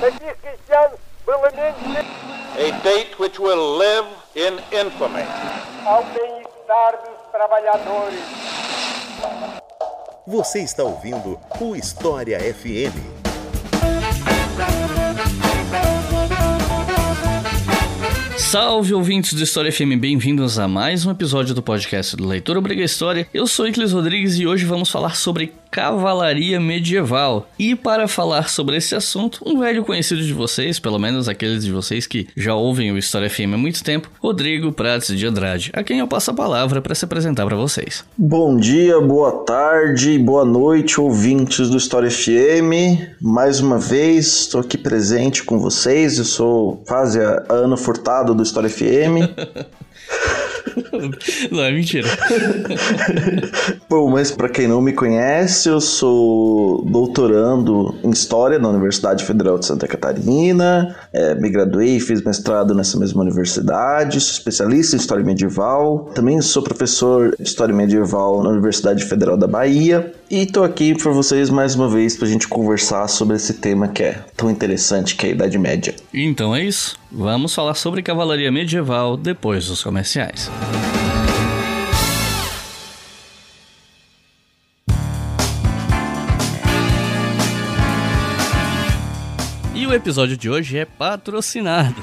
A date which will live in infamy. Ao bem-estar dos trabalhadores. Você está ouvindo o História FM. Salve ouvintes do História FM, bem-vindos a mais um episódio do podcast do Leitor Obriga História. Eu sou Iclis Rodrigues e hoje vamos falar sobre cavalaria medieval. E para falar sobre esse assunto, um velho conhecido de vocês, pelo menos aqueles de vocês que já ouvem o História FM há muito tempo, Rodrigo Prates de Andrade, a quem eu passo a palavra para se apresentar para vocês. Bom dia, boa tarde, boa noite, ouvintes do História FM. Mais uma vez, estou aqui presente com vocês. Eu sou quase a Ana Furtado do História FM. não, é mentira. Bom, mas para quem não me conhece, eu sou doutorando em História na Universidade Federal de Santa Catarina. É, me graduei, fiz mestrado nessa mesma universidade. Sou especialista em História Medieval. Também sou professor de História Medieval na Universidade Federal da Bahia. E tô aqui para vocês mais uma vez para a gente conversar sobre esse tema que é tão interessante, que é a Idade Média. Então é isso. Vamos falar sobre cavalaria medieval depois dos comerciais. E o episódio de hoje é patrocinado.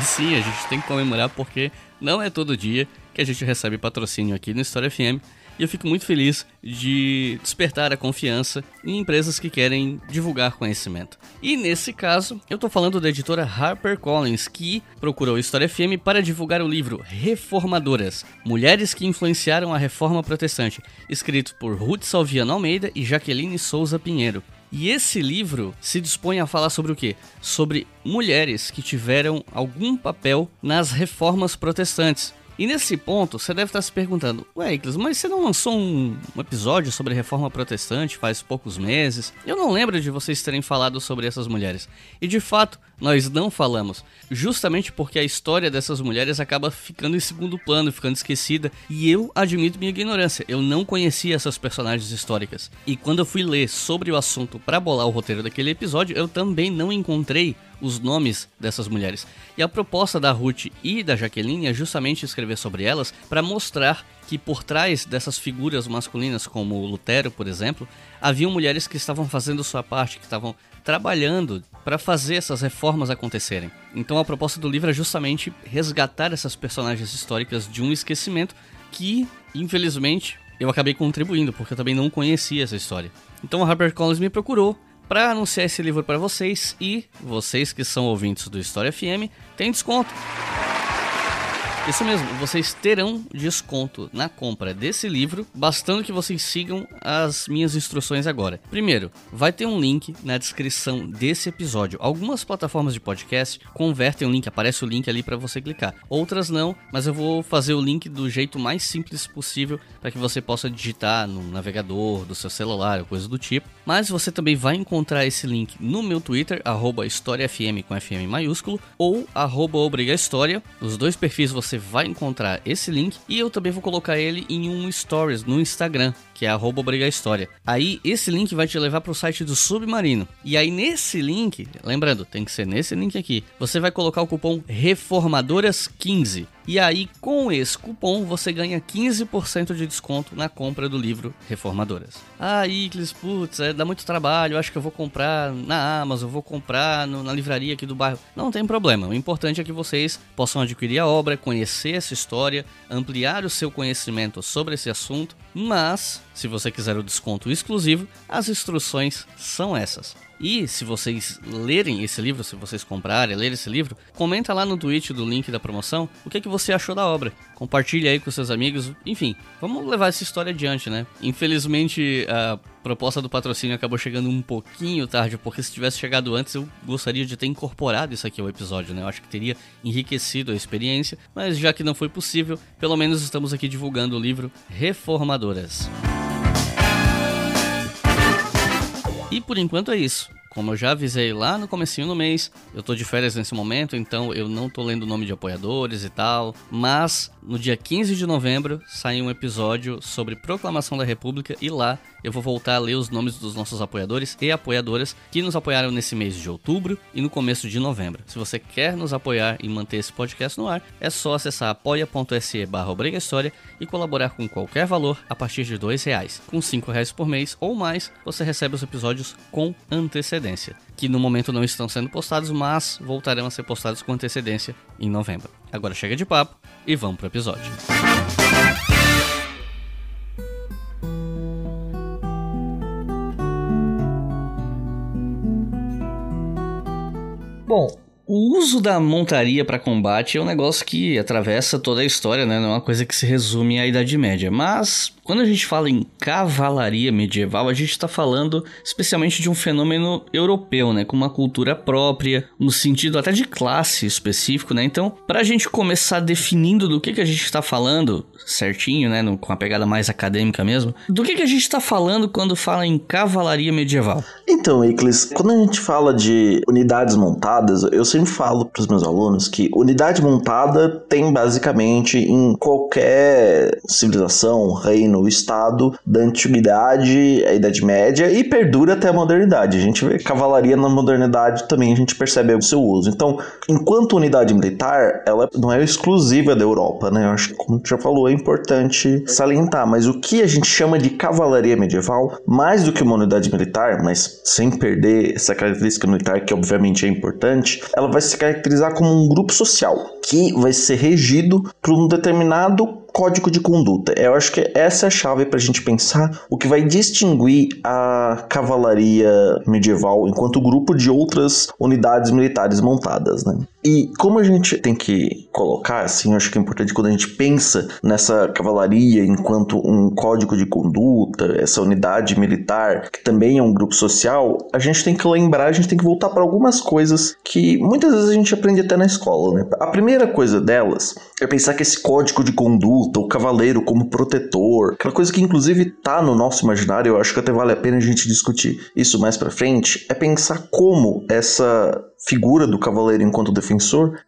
E sim, a gente tem que comemorar porque não é todo dia que a gente recebe patrocínio aqui no História FM e eu fico muito feliz de despertar a confiança em empresas que querem divulgar conhecimento. E nesse caso, eu estou falando da editora HarperCollins, que procurou História FM para divulgar o livro Reformadoras: Mulheres que influenciaram a Reforma Protestante, escrito por Ruth Salviano Almeida e Jaqueline Souza Pinheiro. E esse livro se dispõe a falar sobre o quê? Sobre mulheres que tiveram algum papel nas reformas protestantes. E nesse ponto, você deve estar se perguntando: Ué, Iclis, mas você não lançou um, um, episódio sobre reforma protestante faz poucos meses? Eu não lembro de vocês terem falado sobre essas mulheres. E de fato, nós não falamos, justamente porque a história dessas mulheres acaba ficando em segundo plano, ficando esquecida, e eu admito minha ignorância, eu não conhecia essas personagens históricas. E quando eu fui ler sobre o assunto para bolar o roteiro daquele episódio, eu também não encontrei os nomes dessas mulheres. E a proposta da Ruth e da Jaqueline é justamente escrever sobre elas para mostrar que por trás dessas figuras masculinas, como Lutero, por exemplo, haviam mulheres que estavam fazendo sua parte, que estavam trabalhando para fazer essas reformas acontecerem. Então a proposta do livro é justamente resgatar essas personagens históricas de um esquecimento que, infelizmente, eu acabei contribuindo, porque eu também não conhecia essa história. Então a HarperCollins me procurou para anunciar esse livro para vocês e vocês que são ouvintes do História FM têm desconto. Isso mesmo, vocês terão desconto na compra desse livro, bastando que vocês sigam as minhas instruções agora. Primeiro, vai ter um link na descrição desse episódio. Algumas plataformas de podcast convertem o link, aparece o link ali para você clicar. Outras não, mas eu vou fazer o link do jeito mais simples possível para que você possa digitar no navegador do seu celular ou coisa do tipo. Mas você também vai encontrar esse link no meu Twitter, HistóriaFM com FM maiúsculo, ou arroba História. Os dois perfis você você vai encontrar esse link e eu também vou colocar ele em um stories no Instagram, que é arroba História. Aí esse link vai te levar para o site do Submarino. E aí nesse link, lembrando, tem que ser nesse link aqui, você vai colocar o cupom Reformadoras15. E aí, com esse cupom, você ganha 15% de desconto na compra do livro Reformadoras. Ah, Iclis, putz, é, dá muito trabalho, acho que eu vou comprar na Amazon, vou comprar no, na livraria aqui do bairro. Não tem problema, o importante é que vocês possam adquirir a obra, conhecer essa história, ampliar o seu conhecimento sobre esse assunto, mas, se você quiser o desconto exclusivo, as instruções são essas. E se vocês lerem esse livro, se vocês comprarem, lerem esse livro, comenta lá no tweet do link da promoção o que, é que você achou da obra. Compartilhe aí com seus amigos. Enfim, vamos levar essa história adiante, né? Infelizmente, a proposta do patrocínio acabou chegando um pouquinho tarde, porque se tivesse chegado antes, eu gostaria de ter incorporado isso aqui ao episódio, né? Eu acho que teria enriquecido a experiência, mas já que não foi possível, pelo menos estamos aqui divulgando o livro Reformadoras. E por enquanto é isso. Como eu já avisei lá no comecinho do mês, eu tô de férias nesse momento, então eu não tô lendo o nome de apoiadores e tal, mas no dia 15 de novembro sai um episódio sobre Proclamação da República e lá eu vou voltar a ler os nomes dos nossos apoiadores e apoiadoras que nos apoiaram nesse mês de outubro e no começo de novembro. Se você quer nos apoiar e manter esse podcast no ar, é só acessar apoia.se barra História e colaborar com qualquer valor a partir de dois reais. Com cinco reais por mês ou mais, você recebe os episódios com antecedência, que no momento não estão sendo postados, mas voltarão a ser postados com antecedência em novembro. Agora chega de papo e vamos pro episódio. Bom, o uso da montaria para combate é um negócio que atravessa toda a história, né? Não é uma coisa que se resume à Idade Média. Mas quando a gente fala em cavalaria medieval, a gente está falando especialmente de um fenômeno europeu, né? Com uma cultura própria, no sentido até de classe específico, né? Então, para a gente começar definindo do que, que a gente está falando certinho, né? No, com a pegada mais acadêmica mesmo, do que, que a gente está falando quando fala em cavalaria medieval? Então, Iclis, quando a gente fala de unidades montadas, eu sempre falo para os meus alunos que unidade montada tem basicamente em qualquer civilização, reino, estado da antiguidade, a Idade Média e perdura até a modernidade. A gente vê cavalaria na modernidade também, a gente percebe o seu uso. Então, enquanto unidade militar, ela não é exclusiva da Europa, né? Eu acho que, como já falou, é importante salientar. Mas o que a gente chama de cavalaria medieval, mais do que uma unidade militar, mas sem perder essa característica militar que obviamente é importante, ela vai se caracterizar como um grupo social que vai ser regido por um determinado código de conduta. Eu acho que essa é a chave para a gente pensar o que vai distinguir a cavalaria medieval enquanto grupo de outras unidades militares montadas, né? E como a gente tem que colocar, assim, acho que é importante quando a gente pensa nessa cavalaria enquanto um código de conduta, essa unidade militar, que também é um grupo social, a gente tem que lembrar, a gente tem que voltar para algumas coisas que muitas vezes a gente aprende até na escola, né? A primeira coisa delas é pensar que esse código de conduta, o cavaleiro como protetor, aquela coisa que inclusive tá no nosso imaginário, eu acho que até vale a pena a gente discutir isso mais para frente, é pensar como essa figura do cavaleiro enquanto defensor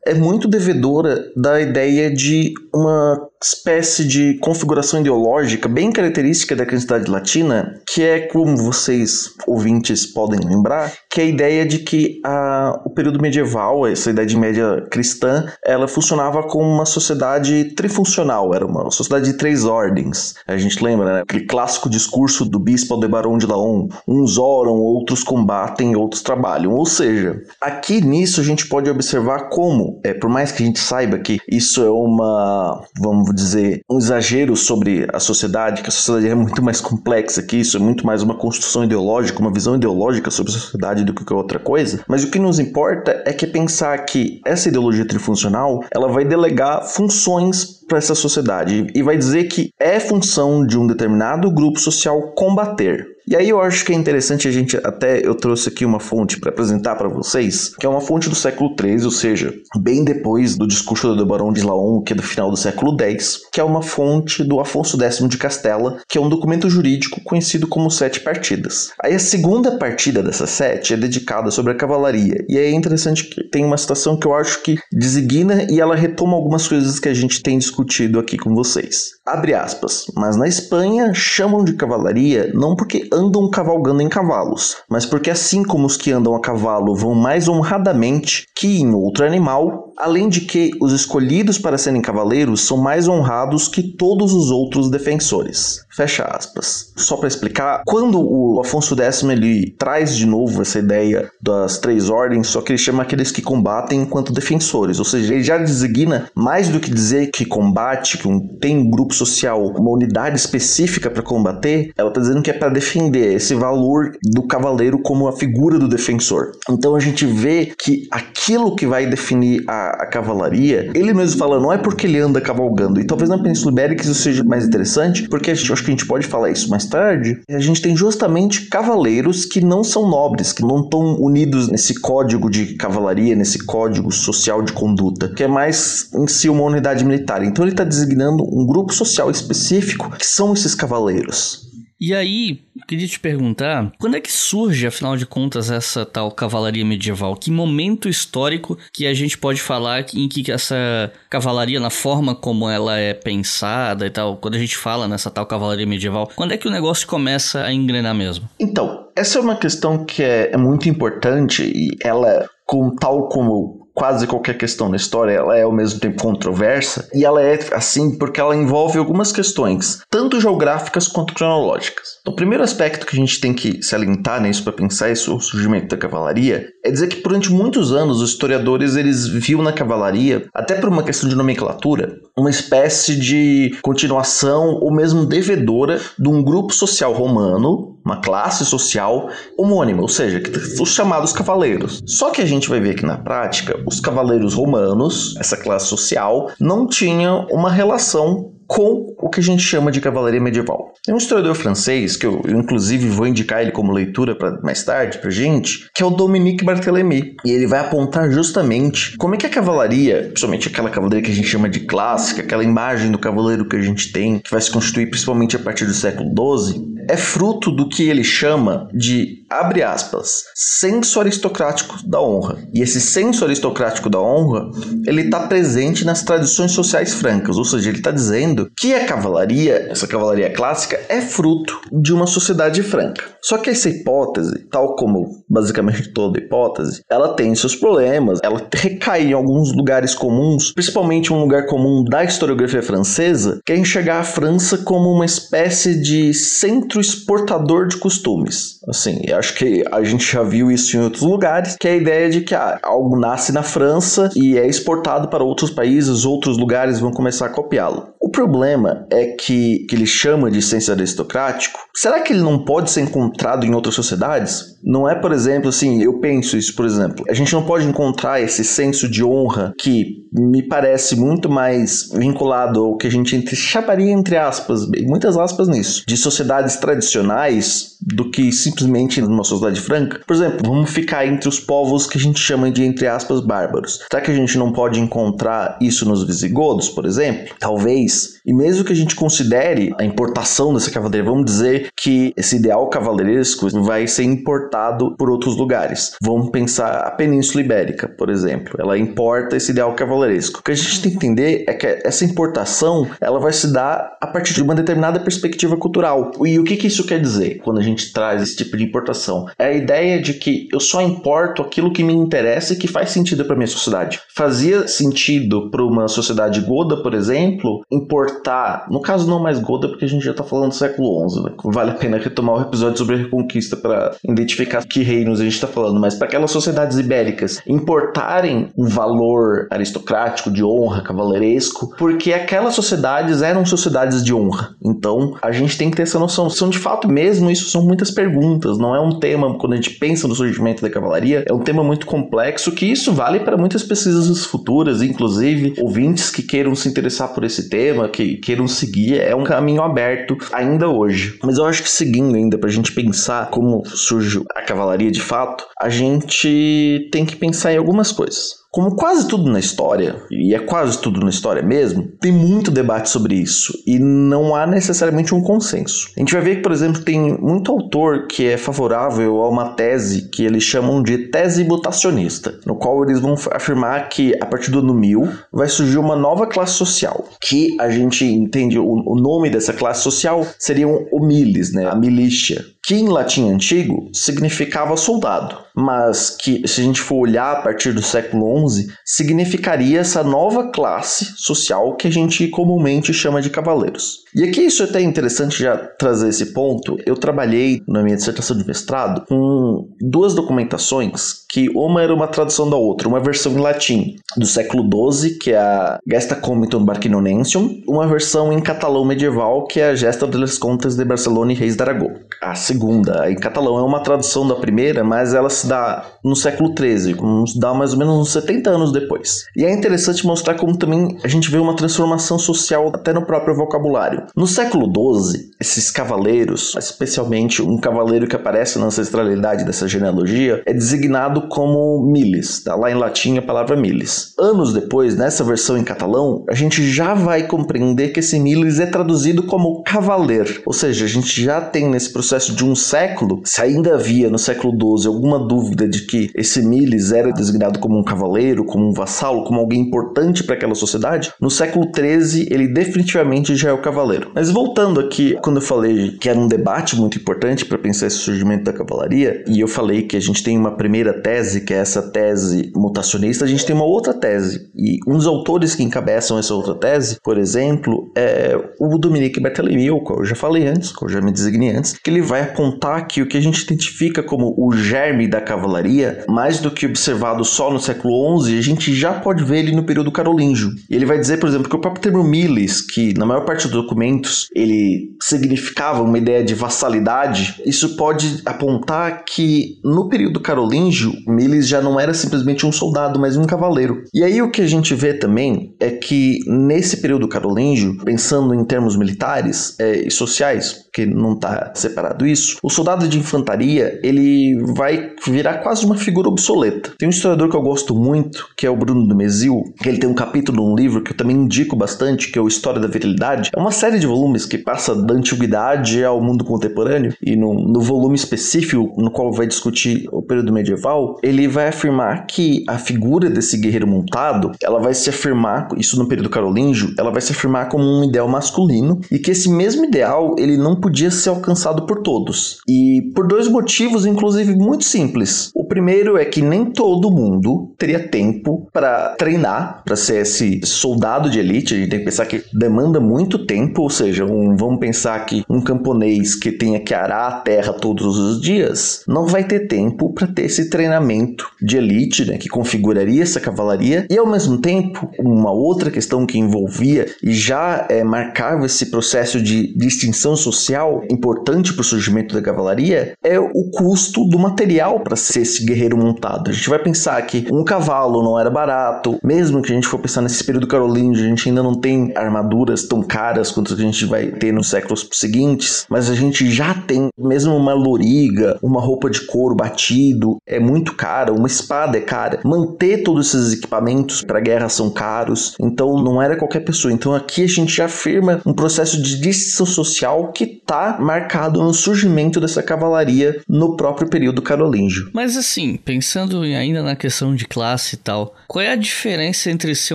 é muito devedora da ideia de uma espécie de configuração ideológica bem característica da cristandade latina, que é como vocês ouvintes podem lembrar, que é a ideia de que a, o período medieval, essa idade média cristã, ela funcionava como uma sociedade trifuncional, era uma sociedade de três ordens. A gente lembra, né? Aquele clássico discurso do bispo Aldebaran de Laon, uns oram, outros combatem, outros trabalham. Ou seja, aqui nisso a gente pode observar como, é, por mais que a gente saiba que isso é uma, vamos dizer, um exagero sobre a sociedade, que a sociedade é muito mais complexa que isso, é muito mais uma construção ideológica, uma visão ideológica sobre a sociedade do que outra coisa. Mas o que nos importa é que pensar que essa ideologia trifuncional, ela vai delegar funções para essa sociedade e vai dizer que é função de um determinado grupo social combater. E aí eu acho que é interessante a gente até eu trouxe aqui uma fonte para apresentar para vocês, que é uma fonte do século XIII, ou seja, bem depois do discurso do Barão de Laon, que é do final do século X, que é uma fonte do Afonso X de Castela, que é um documento jurídico conhecido como Sete Partidas. Aí a segunda partida dessa sete é dedicada sobre a cavalaria, e é interessante que tem uma citação que eu acho que designa e ela retoma algumas coisas que a gente tem discutido aqui com vocês. Abre aspas, mas na Espanha chamam de cavalaria não porque andam cavalgando em cavalos, mas porque assim como os que andam a cavalo vão mais honradamente que em outro animal, além de que os escolhidos para serem cavaleiros são mais honrados que todos os outros defensores. Fecha aspas. Só para explicar, quando o Afonso X ele traz de novo essa ideia das três ordens, só que ele chama aqueles que combatem enquanto defensores, ou seja, ele já designa mais do que dizer que combate, que um, tem um grupo social, uma unidade específica para combater, ela está dizendo que é para defender esse valor do cavaleiro como a figura do defensor. Então a gente vê que aquilo que vai definir a, a cavalaria, ele mesmo fala, não é porque ele anda cavalgando, e talvez na Península Ibérica isso seja mais interessante, porque a gente, acho que a gente pode falar isso mais tarde, a gente tem justamente cavaleiros que não são nobres, que não estão unidos nesse código de cavalaria, nesse código social de conduta, que é mais em si uma unidade militar. Então ele está designando um grupo social específico que são esses cavaleiros. E aí, queria te perguntar, quando é que surge, afinal de contas, essa tal cavalaria medieval? Que momento histórico que a gente pode falar em que essa cavalaria, na forma como ela é pensada e tal, quando a gente fala nessa tal cavalaria medieval, quando é que o negócio começa a engrenar mesmo? Então, essa é uma questão que é, é muito importante e ela, com tal como quase qualquer questão na história, ela é ao mesmo tempo controversa, e ela é assim porque ela envolve algumas questões, tanto geográficas quanto cronológicas. O primeiro aspecto que a gente tem que se alentar nisso para pensar isso, o surgimento da cavalaria, é dizer que durante muitos anos os historiadores eles viam na cavalaria, até por uma questão de nomenclatura, uma espécie de continuação ou mesmo devedora de um grupo social romano, uma classe social homônima, ou seja, os chamados cavaleiros. Só que a gente vai ver que na prática os cavaleiros romanos, essa classe social, não tinham uma relação com o que a gente chama de cavalaria medieval. Tem um historiador francês, que eu, eu inclusive vou indicar ele como leitura para mais tarde pra gente, que é o Dominique Barthélemy. E ele vai apontar justamente como é que a cavalaria, principalmente aquela cavalaria que a gente chama de clássica, aquela imagem do cavaleiro que a gente tem, que vai se constituir principalmente a partir do século XII, é fruto do que ele chama de, abre aspas, senso aristocrático da honra. E esse senso aristocrático da honra, ele está presente nas tradições sociais francas, ou seja, ele está dizendo que a cavalaria, essa cavalaria clássica, é fruto de uma sociedade franca. Só que essa hipótese, tal como basicamente toda hipótese, ela tem seus problemas, ela recai em alguns lugares comuns, principalmente um lugar comum da historiografia francesa, que é enxergar a França como uma espécie de centro exportador de costumes. Assim, acho que a gente já viu isso em outros lugares, que é a ideia de que ah, algo nasce na França e é exportado para outros países, outros lugares vão começar a copiá-lo. O problema é que, que ele chama de senso aristocrático, será que ele não pode ser encontrado em outras sociedades? Não é, por exemplo, assim, eu penso isso, por exemplo, a gente não pode encontrar esse senso de honra que me parece muito mais vinculado ao que a gente chamaria, entre aspas, muitas aspas nisso, de sociedades tradicionais do que simplesmente numa sociedade franca. Por exemplo, vamos ficar entre os povos que a gente chama de, entre aspas, bárbaros. Será que a gente não pode encontrar isso nos visigodos, por exemplo? Talvez. E mesmo que a gente considere a importação dessa cavalaria, vamos dizer que esse ideal cavaleiresco vai ser importado por outros lugares. Vamos pensar a Península Ibérica, por exemplo. Ela importa esse ideal cavaleiresco. O que a gente tem que entender é que essa importação ela vai se dar a partir de uma determinada perspectiva cultural. E o que, que isso quer dizer quando a gente traz esse tipo de importação? É a ideia de que eu só importo aquilo que me interessa e que faz sentido para minha sociedade. Fazia sentido para uma sociedade goda, por exemplo, importar, no caso não mais goda, porque a gente já está falando do século XI, né? vale a pena retomar o episódio sobre a Reconquista para identificar que reinos a gente está falando, mas para aquelas sociedades ibéricas importarem um valor aristocrático, de honra, cavaleiresco, porque aquelas sociedades eram sociedades de honra. Então a gente tem que ter essa noção. São de fato mesmo, isso são muitas perguntas, não é um tema, quando a gente pensa no surgimento da cavalaria, é um tema muito complexo que isso vale para muitas pesquisas futuras, inclusive ouvintes que queiram se interessar por esse tema, que queiram seguir, é um caminho aberto ainda hoje. Mas eu acho que seguindo ainda, para a gente pensar como surge a cavalaria de fato, a gente tem que pensar em algumas coisas. Como quase tudo na história, e é quase tudo na história mesmo, tem muito debate sobre isso e não há necessariamente um consenso. A gente vai ver que, por exemplo, tem muito autor que é favorável a uma tese que eles chamam de tese mutacionista, no qual eles vão afirmar que a partir do ano 1000 vai surgir uma nova classe social, que a gente entende o, o nome dessa classe social seriam homiles, né, a milícia, que em latim antigo significava soldado, mas que se a gente for olhar a partir do século XI, significaria essa nova classe social que a gente comumente chama de cavaleiros. E aqui isso é até interessante já trazer esse ponto. Eu trabalhei na minha dissertação de mestrado com duas documentações que uma era uma tradução da outra, uma versão em latim do século XII, que é a Gesta Comitum Barquinonensium, uma versão em catalão medieval, que é a Gesta de les Contes de Barcelona e Reis de Aragão. A segunda, em catalão, é uma tradução da primeira, mas ela se dá no século XIII, dá mais ou menos uns 70 70 anos depois. E é interessante mostrar como também a gente vê uma transformação social até no próprio vocabulário. No século XII, esses cavaleiros, especialmente um cavaleiro que aparece na ancestralidade dessa genealogia, é designado como miles, tá? lá em latim a palavra miles. Anos depois, nessa versão em catalão, a gente já vai compreender que esse miles é traduzido como cavaleiro, ou seja, a gente já tem nesse processo de um século, se ainda havia no século XII alguma dúvida de que esse miles era designado como um cavaleiro, como um vassalo, como alguém importante para aquela sociedade, no século XIII ele definitivamente já é o cavaleiro. Mas voltando aqui, quando eu falei que era um debate muito importante para pensar esse surgimento da cavalaria, e eu falei que a gente tem uma primeira tese, que é essa tese mutacionista, a gente tem uma outra tese. E um dos autores que encabeçam essa outra tese, por exemplo, é o Dominique Barthélemy, qual eu já falei antes, qual eu já me designei antes, que ele vai apontar que o que a gente identifica como o germe da cavalaria, mais do que observado só no século XI, a gente já pode ver ele no período carolíngio. E ele vai dizer, por exemplo, que o próprio termo milis, que na maior parte dos documentos ele significava uma ideia de vassalidade, isso pode apontar que no período carolíngio, milis já não era simplesmente um soldado, mas um cavaleiro. E aí o que a gente vê também é que nesse período carolíngio, pensando em termos militares é, e sociais, porque não está separado isso, o soldado de infantaria ele vai virar quase uma figura obsoleta. Tem um historiador que eu gosto muito, que é o Bruno do Mesil, que ele tem um capítulo num livro que eu também indico bastante, que é o História da Virilidade. É uma série de volumes que passa da antiguidade ao mundo contemporâneo, e no, no volume específico no qual vai discutir o período medieval, ele vai afirmar que a figura desse guerreiro montado, ela vai se afirmar, isso no período carolíngio, ela vai se afirmar como um ideal masculino, e que esse mesmo ideal, ele não podia ser alcançado por todos. E por dois motivos, inclusive, muito simples. O primeiro é que nem todo mundo teria tempo para treinar, para ser esse soldado de elite. A gente tem que pensar que demanda muito tempo, ou seja, um, vamos pensar que um camponês que tenha que arar a terra todos os dias não vai ter tempo para ter esse treinamento de elite, né, que configuraria essa cavalaria. E ao mesmo tempo, uma outra questão que envolvia e já é, marcava esse processo de distinção social importante para o surgimento da cavalaria é o custo do material para ser esse guerreiro montado. A gente vai pensar que um cavalo não era barato, mesmo que a gente for pensar nesse período carolíngio, a gente ainda não tem armaduras tão caras quanto a gente vai ter nos séculos seguintes, mas a gente já tem mesmo uma loriga, uma roupa de couro batido, é muito cara, uma espada é cara. Manter todos esses equipamentos para guerra são caros, então não era qualquer pessoa. Então aqui a gente já afirma um processo de distinção social que está marcado no surgimento dessa cavalaria no próprio período carolíngio. Mas assim, pensando ainda na questão de classe e tal, qual é a diferença entre ser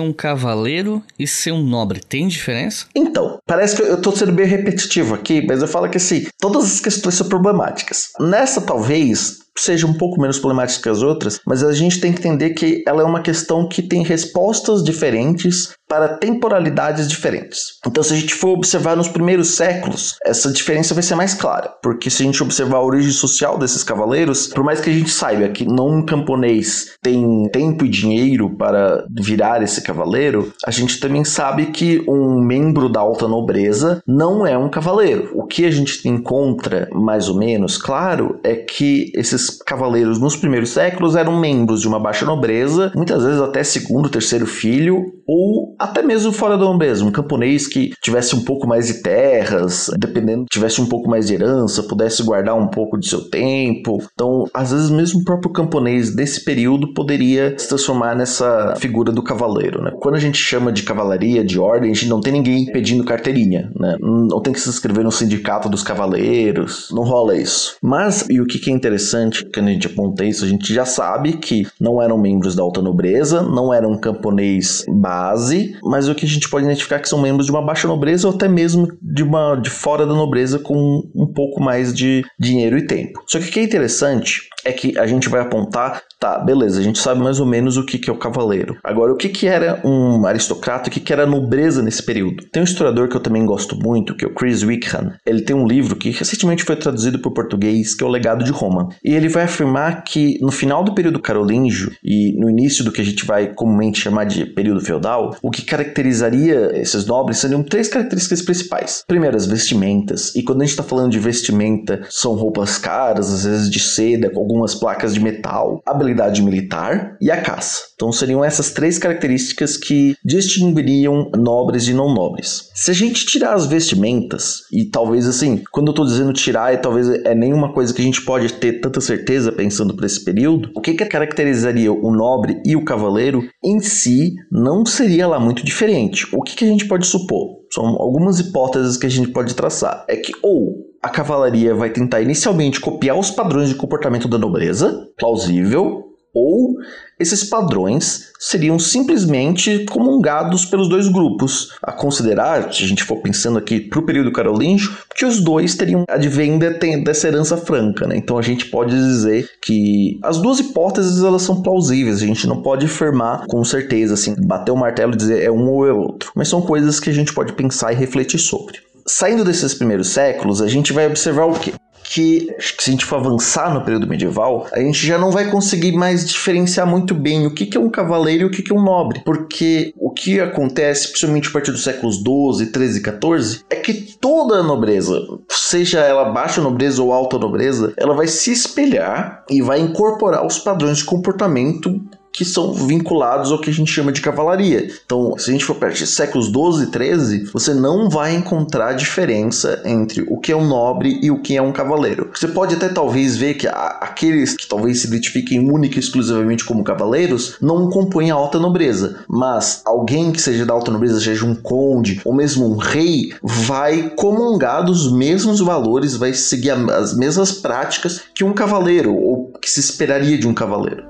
um cavaleiro e ser um nobre? Tem diferença? Então, parece que eu tô sendo bem repetitivo aqui, mas eu falo que assim, todas as questões são problemáticas. Nessa, talvez, seja um pouco menos problemática que as outras, mas a gente tem que entender que ela é uma questão que tem respostas diferentes para temporalidades diferentes. Então, se a gente for observar nos primeiros séculos, essa diferença vai ser mais clara, porque se a gente observar a origem social desses cavaleiros, por mais que a gente saiba que não um camponês tem tempo e dinheiro para virar esse cavaleiro, a gente também sabe que um membro da alta nobreza não é um cavaleiro. O que a gente encontra mais ou menos claro é que esses cavaleiros nos primeiros séculos eram membros de uma baixa nobreza, muitas vezes até segundo, terceiro filho, ou até mesmo fora do nobreza, um camponês que tivesse um pouco mais de terras, dependendo, tivesse um pouco mais de herança, pudesse guardar um pouco de seu tempo. Então, às vezes mesmo o próprio camponês desse período poderia se transformar nessa figura do cavaleiro, né? Quando a gente chama de cavalaria, de ordem, a gente não tem ninguém pedindo carteirinha, né? Não tem que se inscrever no sindicato dos cavaleiros, não rola isso. Mas, e o que é interessante, quando a gente aponta isso, a gente já sabe que não eram membros da alta nobreza, não eram camponês base, mas o que a gente pode identificar é que são membros de uma baixa nobreza ou até mesmo de uma de fora da nobreza com um pouco mais de dinheiro e tempo. Só que o que é interessante é que a gente vai apontar, tá, beleza, a gente sabe mais ou menos o que, que é o cavaleiro. Agora, o que, que era um aristocrata o que, que era nobreza nesse período? Tem um historiador que eu também gosto muito, que é o Chris Wickham. Ele tem um livro que recentemente foi traduzido para o português, que é O Legado de Roma. E ele vai afirmar que no final do período carolíngio e no início do que a gente vai comumente chamar de período feudal, o que caracterizaria esses nobres seriam três características principais. Primeiro, as vestimentas. E quando a gente está falando de vestimenta, são roupas caras, às vezes de seda, com algumas placas de metal, habilidade militar e a caça. Então seriam essas três características que distinguiriam nobres e não nobres. Se a gente tirar as vestimentas, e talvez assim, quando eu tô dizendo tirar, é talvez é nenhuma coisa que a gente pode ter tanta certeza pensando para esse período, o que, que caracterizaria o nobre e o cavaleiro em si não seria lá muito diferente. O que, que a gente pode supor? São algumas hipóteses que a gente pode traçar. É que ou a cavalaria vai tentar inicialmente copiar os padrões de comportamento da nobreza, plausível, ou esses padrões seriam simplesmente comungados pelos dois grupos. A considerar, se a gente for pensando aqui para o período carolíngio, que os dois teriam advenda dessa herança franca. Né? Então a gente pode dizer que as duas hipóteses elas são plausíveis, a gente não pode afirmar com certeza, assim, bater o martelo e dizer é um ou é outro. Mas são coisas que a gente pode pensar e refletir sobre. Saindo desses primeiros séculos, a gente vai observar o quê? Que se a gente for avançar no período medieval, a gente já não vai conseguir mais diferenciar muito bem o que, que é um cavaleiro e o que, que é um nobre. Porque o que acontece, principalmente a partir dos séculos 12, 13 e 14, é que toda a nobreza, seja ela baixa nobreza ou alta nobreza, ela vai se espelhar e vai incorporar os padrões de comportamento que são vinculados ao que a gente chama de cavalaria. Então, se a gente for de séculos 12 e 13, você não vai encontrar diferença entre o que é um nobre e o que é um cavaleiro. Você pode até talvez ver que aqueles que talvez se identifiquem única e exclusivamente como cavaleiros não compõem a alta nobreza, mas alguém que seja da alta nobreza, seja um conde ou mesmo um rei, vai comungar dos mesmos valores, vai seguir as mesmas práticas que um cavaleiro ou que se esperaria de um cavaleiro.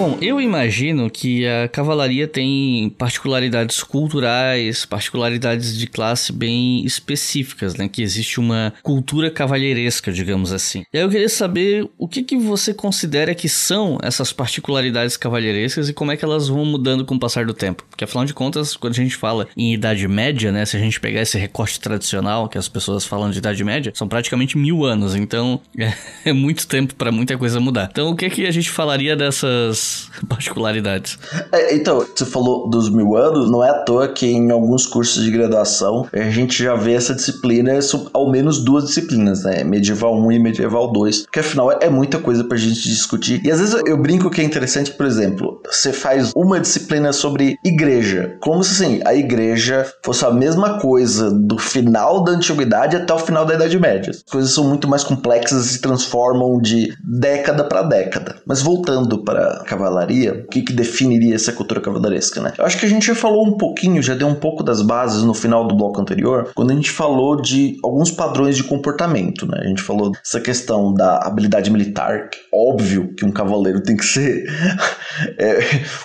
Bom, eu imagino que a cavalaria tem particularidades culturais, particularidades de classe bem específicas, né? Que existe uma cultura cavalheiresca, digamos assim. E aí eu queria saber o que, que você considera que são essas particularidades cavalheirescas e como é que elas vão mudando com o passar do tempo. Porque afinal de contas, quando a gente fala em Idade Média, né? Se a gente pegar esse recorte tradicional que as pessoas falam de Idade Média, são praticamente mil anos. Então é, muito tempo para muita coisa mudar. Então o que, que a gente falaria dessas particularidades. É, então, você falou dos mil anos, não é à toa que em alguns cursos de graduação a gente já vê essa disciplina, ao menos duas disciplinas, né? Medieval 1 e Medieval 2, porque afinal é muita coisa pra gente discutir. E às vezes eu brinco que é interessante, por exemplo, você faz uma disciplina sobre igreja, como se assim, a igreja fosse a mesma coisa do final da antiguidade até o final da Idade Média. As coisas são muito mais complexas e se transformam de década para década. Mas voltando para cavalaria, o que, que definiria essa cultura cavalaresca, né? Eu acho que a gente já falou um pouquinho, já deu um pouco das bases no final do bloco anterior, quando a gente falou de alguns padrões de comportamento, né? A gente falou dessa questão da habilidade militar, que, óbvio que um cavaleiro tem que ser é,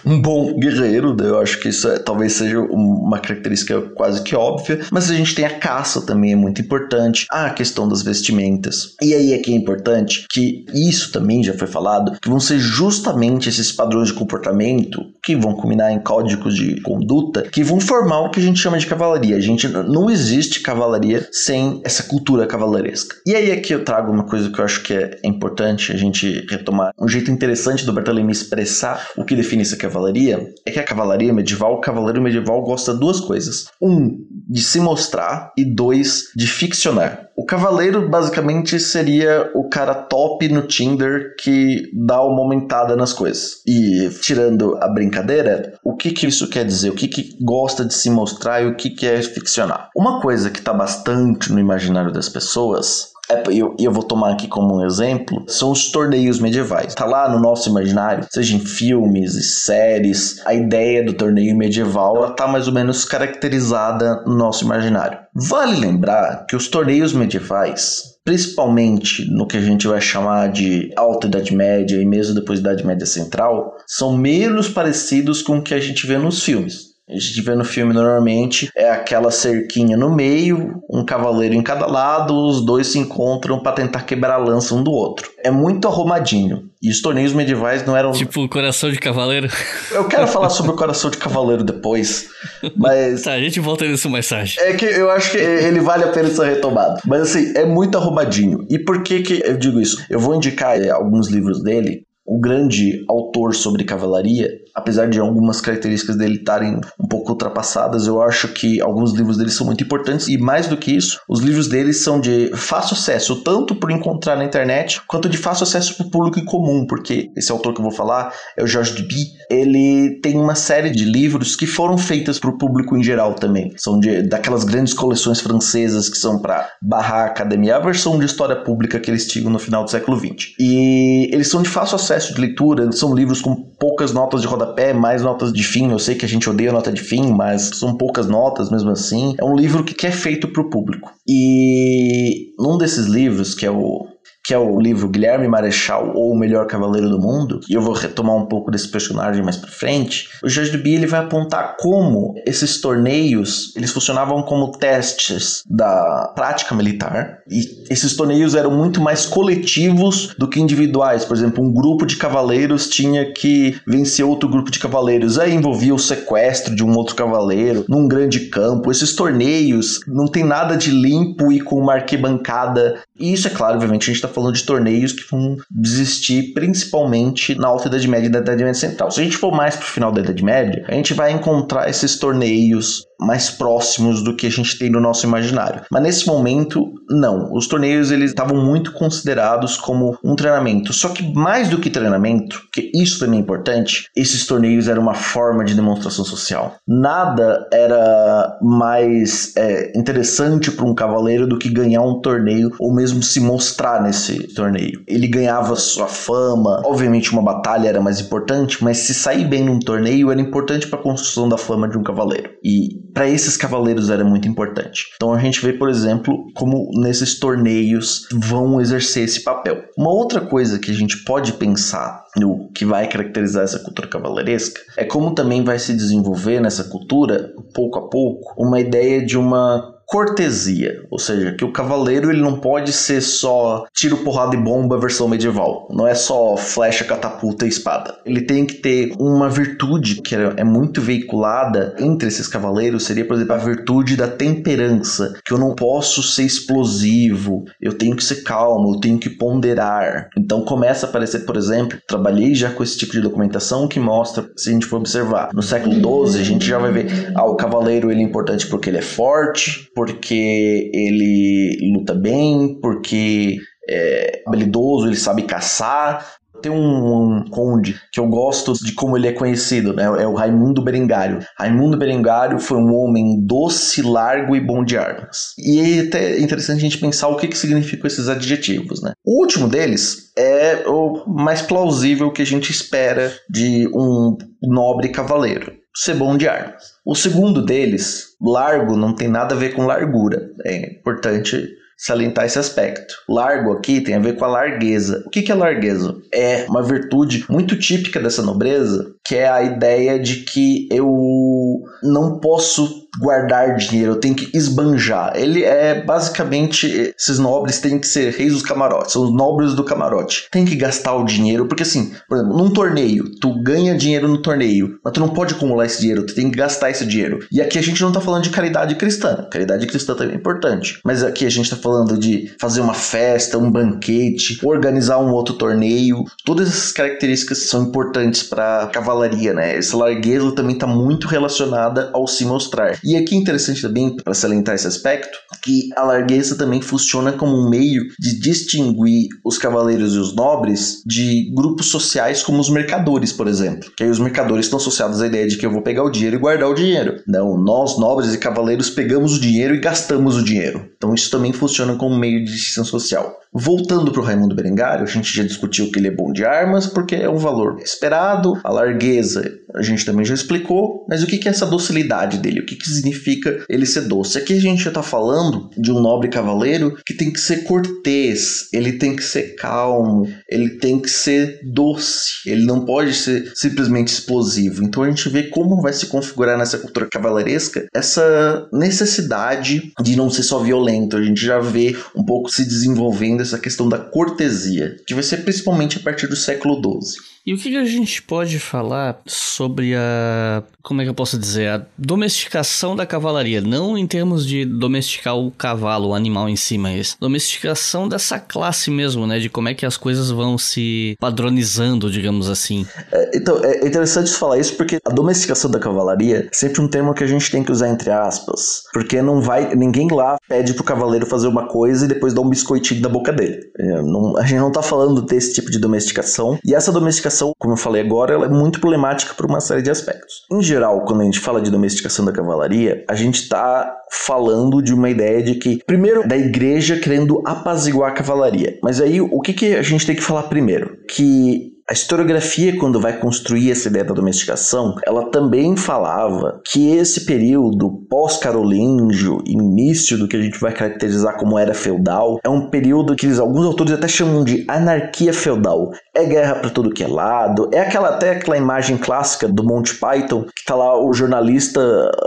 um bom guerreiro, né? Eu acho que isso é, talvez seja uma característica quase que óbvia, mas a gente tem a caça também, é muito importante, a questão das vestimentas. E aí é que é importante que isso também já foi falado, que vão ser justamente esses padrões de comportamento que vão culminar em códigos de conduta que vão formar o que a gente chama de cavalaria. A gente não existe cavalaria sem essa cultura cavalaresca. E aí aqui eu trago uma coisa que eu acho que é importante a gente retomar. Um jeito interessante do Bartolomeu expressar o que define essa cavalaria é que a cavalaria medieval, o cavaleiro medieval gosta de duas coisas. Um, de se mostrar e dois, de ficcionar. O cavaleiro basicamente seria o cara top no Tinder que dá uma aumentada nas coisas. E tirando a brincadeira, o que, que isso quer dizer? O que, que gosta de se mostrar e o que, que é ficcionar? Uma coisa que está bastante no imaginário das pessoas é, eu, eu vou tomar aqui como um exemplo, são os torneios medievais. Tá lá no nosso imaginário, seja em filmes e séries, a ideia do torneio medieval ela tá mais ou menos caracterizada no nosso imaginário. Vale lembrar que os torneios medievais principalmente no que a gente vai chamar de Alta Idade Média e mesmo depois da Idade Média Central, são menos parecidos com o que a gente vê nos filmes. A gente vê no filme normalmente é aquela cerquinha no meio, um cavaleiro em cada lado, os dois se encontram para tentar quebrar a lança um do outro. É muito arrumadinho. E os torneios medievais não eram. Tipo coração de cavaleiro. Eu quero falar sobre o coração de cavaleiro depois, mas. tá, a gente volta nisso mais tarde. É que eu acho que ele vale a pena ser retomado. Mas assim, é muito arrumadinho. E por que, que eu digo isso? Eu vou indicar é, alguns livros dele o grande autor sobre cavalaria, apesar de algumas características dele estarem um pouco ultrapassadas, eu acho que alguns livros dele são muito importantes e mais do que isso, os livros dele são de fácil acesso, tanto por encontrar na internet, quanto de fácil acesso para o público em comum, porque esse autor que eu vou falar é o George Duby, ele tem uma série de livros que foram feitas para o público em geral também. São de, daquelas grandes coleções francesas que são para barrar a academia, a versão de história pública que eles tinham no final do século XX. E eles são de fácil acesso de leitura, são livros com poucas notas de rodapé, mais notas de fim. Eu sei que a gente odeia nota de fim, mas são poucas notas mesmo assim. É um livro que é feito para o público. E num desses livros, que é o que é o livro Guilherme Marechal ou o Melhor Cavaleiro do Mundo, e eu vou retomar um pouco desse personagem mais para frente, o Jorge Duby ele vai apontar como esses torneios eles funcionavam como testes da prática militar, e esses torneios eram muito mais coletivos do que individuais. Por exemplo, um grupo de cavaleiros tinha que vencer outro grupo de cavaleiros, aí envolvia o sequestro de um outro cavaleiro num grande campo. Esses torneios não tem nada de limpo e com uma arquibancada. E isso é claro, obviamente, a gente está falando de torneios que vão existir principalmente na Alta Idade Média e na Idade Média Central. Se a gente for mais para o final da Idade Média, a gente vai encontrar esses torneios mais próximos do que a gente tem no nosso imaginário. Mas nesse momento, não. Os torneios eles estavam muito considerados como um treinamento. Só que mais do que treinamento, que isso também é importante, esses torneios eram uma forma de demonstração social. Nada era mais é, interessante para um cavaleiro do que ganhar um torneio ou mesmo se mostrar nesse torneio. Ele ganhava sua fama. Obviamente, uma batalha era mais importante, mas se sair bem num torneio era importante para a construção da fama de um cavaleiro. E para esses cavaleiros era muito importante. Então a gente vê, por exemplo, como nesses torneios vão exercer esse papel. Uma outra coisa que a gente pode pensar no que vai caracterizar essa cultura cavaleiresca é como também vai se desenvolver nessa cultura, pouco a pouco, uma ideia de uma cortesia, ou seja, que o cavaleiro ele não pode ser só tiro, porrada e bomba versão medieval. Não é só flecha, catapulta e espada. Ele tem que ter uma virtude que é muito veiculada entre esses cavaleiros, seria, por exemplo, a virtude da temperança, que eu não posso ser explosivo, eu tenho que ser calmo, eu tenho que ponderar. Então começa a aparecer, por exemplo, trabalhei já com esse tipo de documentação que mostra, se a gente for observar, no século XII a gente já vai ver, ah, o cavaleiro ele é importante porque ele é forte, porque ele luta bem, porque é habilidoso, ele sabe caçar. Tem um, um, conde que eu gosto de como ele é conhecido, né? É o Raimundo Berengário. Raimundo Berengário foi um homem doce, largo e bom de armas. E é até interessante a gente pensar o que, que significam esses adjetivos, né? O último deles é o mais plausível que a gente espera de um nobre cavaleiro ser bom de armas. O segundo deles, largo, não tem nada a ver com largura. É importante salientar esse aspecto. Largo aqui tem a ver com a largueza. O que é largueza? É uma virtude muito típica dessa nobreza, que é a ideia de que eu não posso guardar dinheiro, eu tenho que esbanjar. Ele é basicamente esses nobres têm que ser reis dos camarotes, são os nobres do camarote. Tem que gastar o dinheiro, porque assim, por exemplo, num torneio, tu ganha dinheiro no torneio, mas tu não pode acumular esse dinheiro, tu tem que gastar esse dinheiro. E aqui a gente não tá falando de caridade cristã. Caridade cristã também é importante, mas aqui a gente tá falando de fazer uma festa, um banquete, organizar um outro torneio. Todas essas características são importantes para cavalaria, né? Essa largueza também tá muito relacionada ao se mostrar. E aqui é interessante também, para salientar esse aspecto, que a largueza também funciona como um meio de distinguir os cavaleiros e os nobres de grupos sociais como os mercadores, por exemplo. Que aí os mercadores estão associados à ideia de que eu vou pegar o dinheiro e guardar o dinheiro. Não, nós, nobres e cavaleiros, pegamos o dinheiro e gastamos o dinheiro. Então isso também funciona como meio de distinção social. Voltando para o Raimundo Berengário, a gente já discutiu que ele é bom de armas porque é um valor esperado, a largueza a gente também já explicou, mas o que é essa docilidade dele? O que, que significa ele ser doce? Aqui a gente já está falando de um nobre cavaleiro que tem que ser cortês, ele tem que ser calmo, ele tem que ser doce, ele não pode ser simplesmente explosivo. Então a gente vê como vai se configurar nessa cultura cavaleiresca essa necessidade de não ser só violento. A gente já vê um pouco se desenvolvendo essa questão da cortesia, que vai ser principalmente a partir do século XII. E o que, que a gente pode falar sobre a. Como é que eu posso dizer? A domesticação da cavalaria. Não em termos de domesticar o cavalo, o animal em si, mas domesticação dessa classe mesmo, né? De como é que as coisas vão se padronizando, digamos assim. É, então, é interessante falar isso porque a domesticação da cavalaria é sempre um termo que a gente tem que usar entre aspas. Porque não vai. Ninguém lá pede pro cavaleiro fazer uma coisa e depois dá um biscoitinho da boca dele. É, não, a gente não tá falando desse tipo de domesticação. E essa domesticação domesticação, como eu falei agora, ela é muito problemática por uma série de aspectos. Em geral, quando a gente fala de domesticação da cavalaria, a gente está falando de uma ideia de que, primeiro, da igreja querendo apaziguar a cavalaria. Mas aí, o que, que a gente tem que falar primeiro? Que a historiografia, quando vai construir essa ideia da domesticação, ela também falava que esse período pós-carolíngio, início do que a gente vai caracterizar como era feudal, é um período que eles, alguns autores até chamam de anarquia feudal. É guerra para todo que é lado, é aquela até aquela imagem clássica do Monty Python, que tá lá o jornalista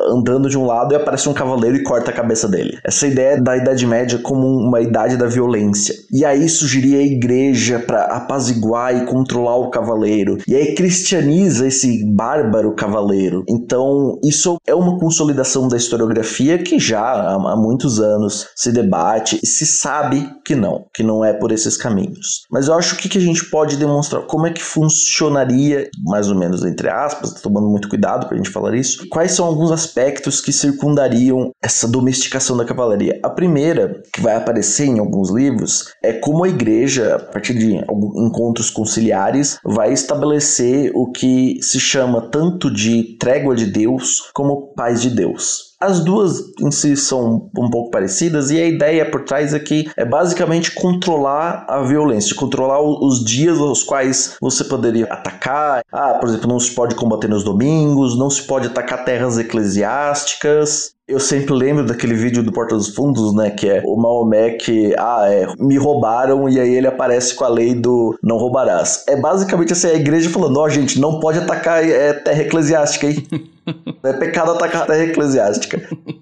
andando de um lado e aparece um cavaleiro e corta a cabeça dele. Essa ideia da Idade Média como uma idade da violência. E aí surgiria a igreja para apaziguar e controlar o cavaleiro. E aí cristianiza esse bárbaro cavaleiro. Então, isso é uma consolidação da historiografia que já há, muitos anos se debate e se sabe que não, que não é por esses caminhos. Mas eu acho que, que a gente pode demonstrar como é que funcionaria, mais ou menos entre aspas, tomando muito cuidado para a gente falar isso, quais são alguns aspectos que circundariam essa domesticação da cavalaria. A primeira, que vai aparecer em alguns livros, é como a igreja, a partir de encontros conciliares, vai estabelecer o que se chama tanto de trégua de Deus como paz de Deus. As duas em si são um pouco parecidas e a ideia por trás é que é basicamente controlar a violência, controlar os dias aos quais você poderia atacar. Ah, por exemplo, não se pode combater nos domingos, não se pode atacar terras eclesiásticas, eu sempre lembro daquele vídeo do Porta dos Fundos, né? Que é o Maomé que, ah, é, me roubaram e aí ele aparece com a lei do não roubarás. É basicamente assim, a igreja falando, ó, oh, gente, não pode atacar é, terra eclesiástica aí. É pecado atacar a terra eclesiástica.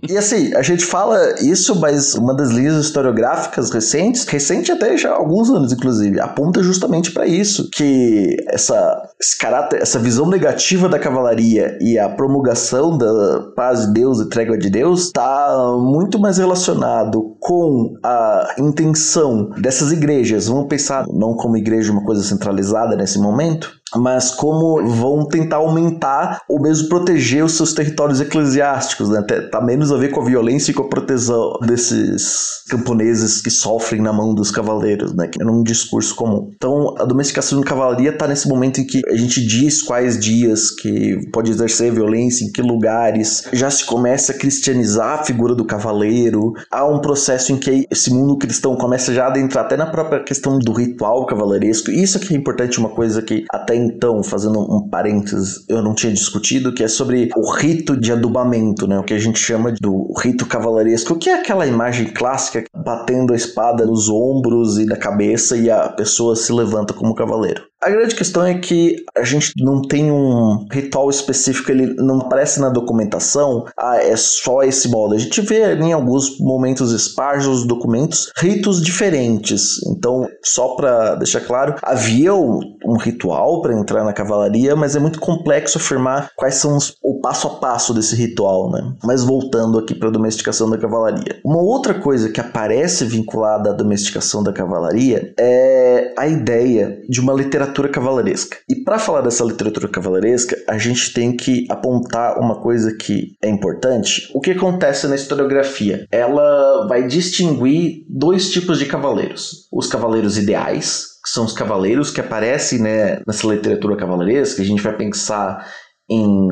E assim, a gente fala isso, mas uma das linhas historiográficas recentes, recente até já há alguns anos, inclusive, aponta justamente para isso, que essa, esse caráter, essa visão negativa da cavalaria e a promulgação da paz de Deus e trégua de Deus está muito mais relacionado com a intenção dessas igrejas. Vamos pensar não como igreja uma coisa centralizada nesse momento, mas como vão tentar aumentar ou mesmo proteger os seus territórios eclesiásticos, né? Tá menos a ver com a violência e com a proteção desses camponeses que sofrem na mão dos cavaleiros, né? Que é um discurso comum. Então, a domesticação da cavalaria está nesse momento em que a gente diz quais dias que pode exercer violência, em que lugares. Já se começa a cristianizar a figura do cavaleiro. Há um processo em que esse mundo cristão começa já a adentrar até na própria questão do ritual cavaleiresco. Isso aqui é importante, uma coisa que até então, fazendo um parênteses, eu não tinha discutido, que é sobre o rito de adubamento, né? O que a gente chama do rito cavalaresco, que é aquela imagem clássica batendo a espada nos ombros e na cabeça e a pessoa se levanta como cavaleiro. A grande questão é que a gente não tem um ritual específico, ele não aparece na documentação, ah, é só esse modo. A gente vê em alguns momentos esparsos documentos ritos diferentes. Então, só para deixar claro, havia um, um ritual para entrar na cavalaria, mas é muito complexo afirmar quais são os, o passo a passo desse ritual, né? Mas voltando aqui para a domesticação da cavalaria. Uma outra coisa que aparece vinculada à domesticação da cavalaria é a ideia de uma literatura literatura cavalaresca. E para falar dessa literatura cavalaresca, a gente tem que apontar uma coisa que é importante. O que acontece na historiografia? Ela vai distinguir dois tipos de cavaleiros: os cavaleiros ideais, que são os cavaleiros que aparecem né, nessa literatura cavalaresca. A gente vai pensar em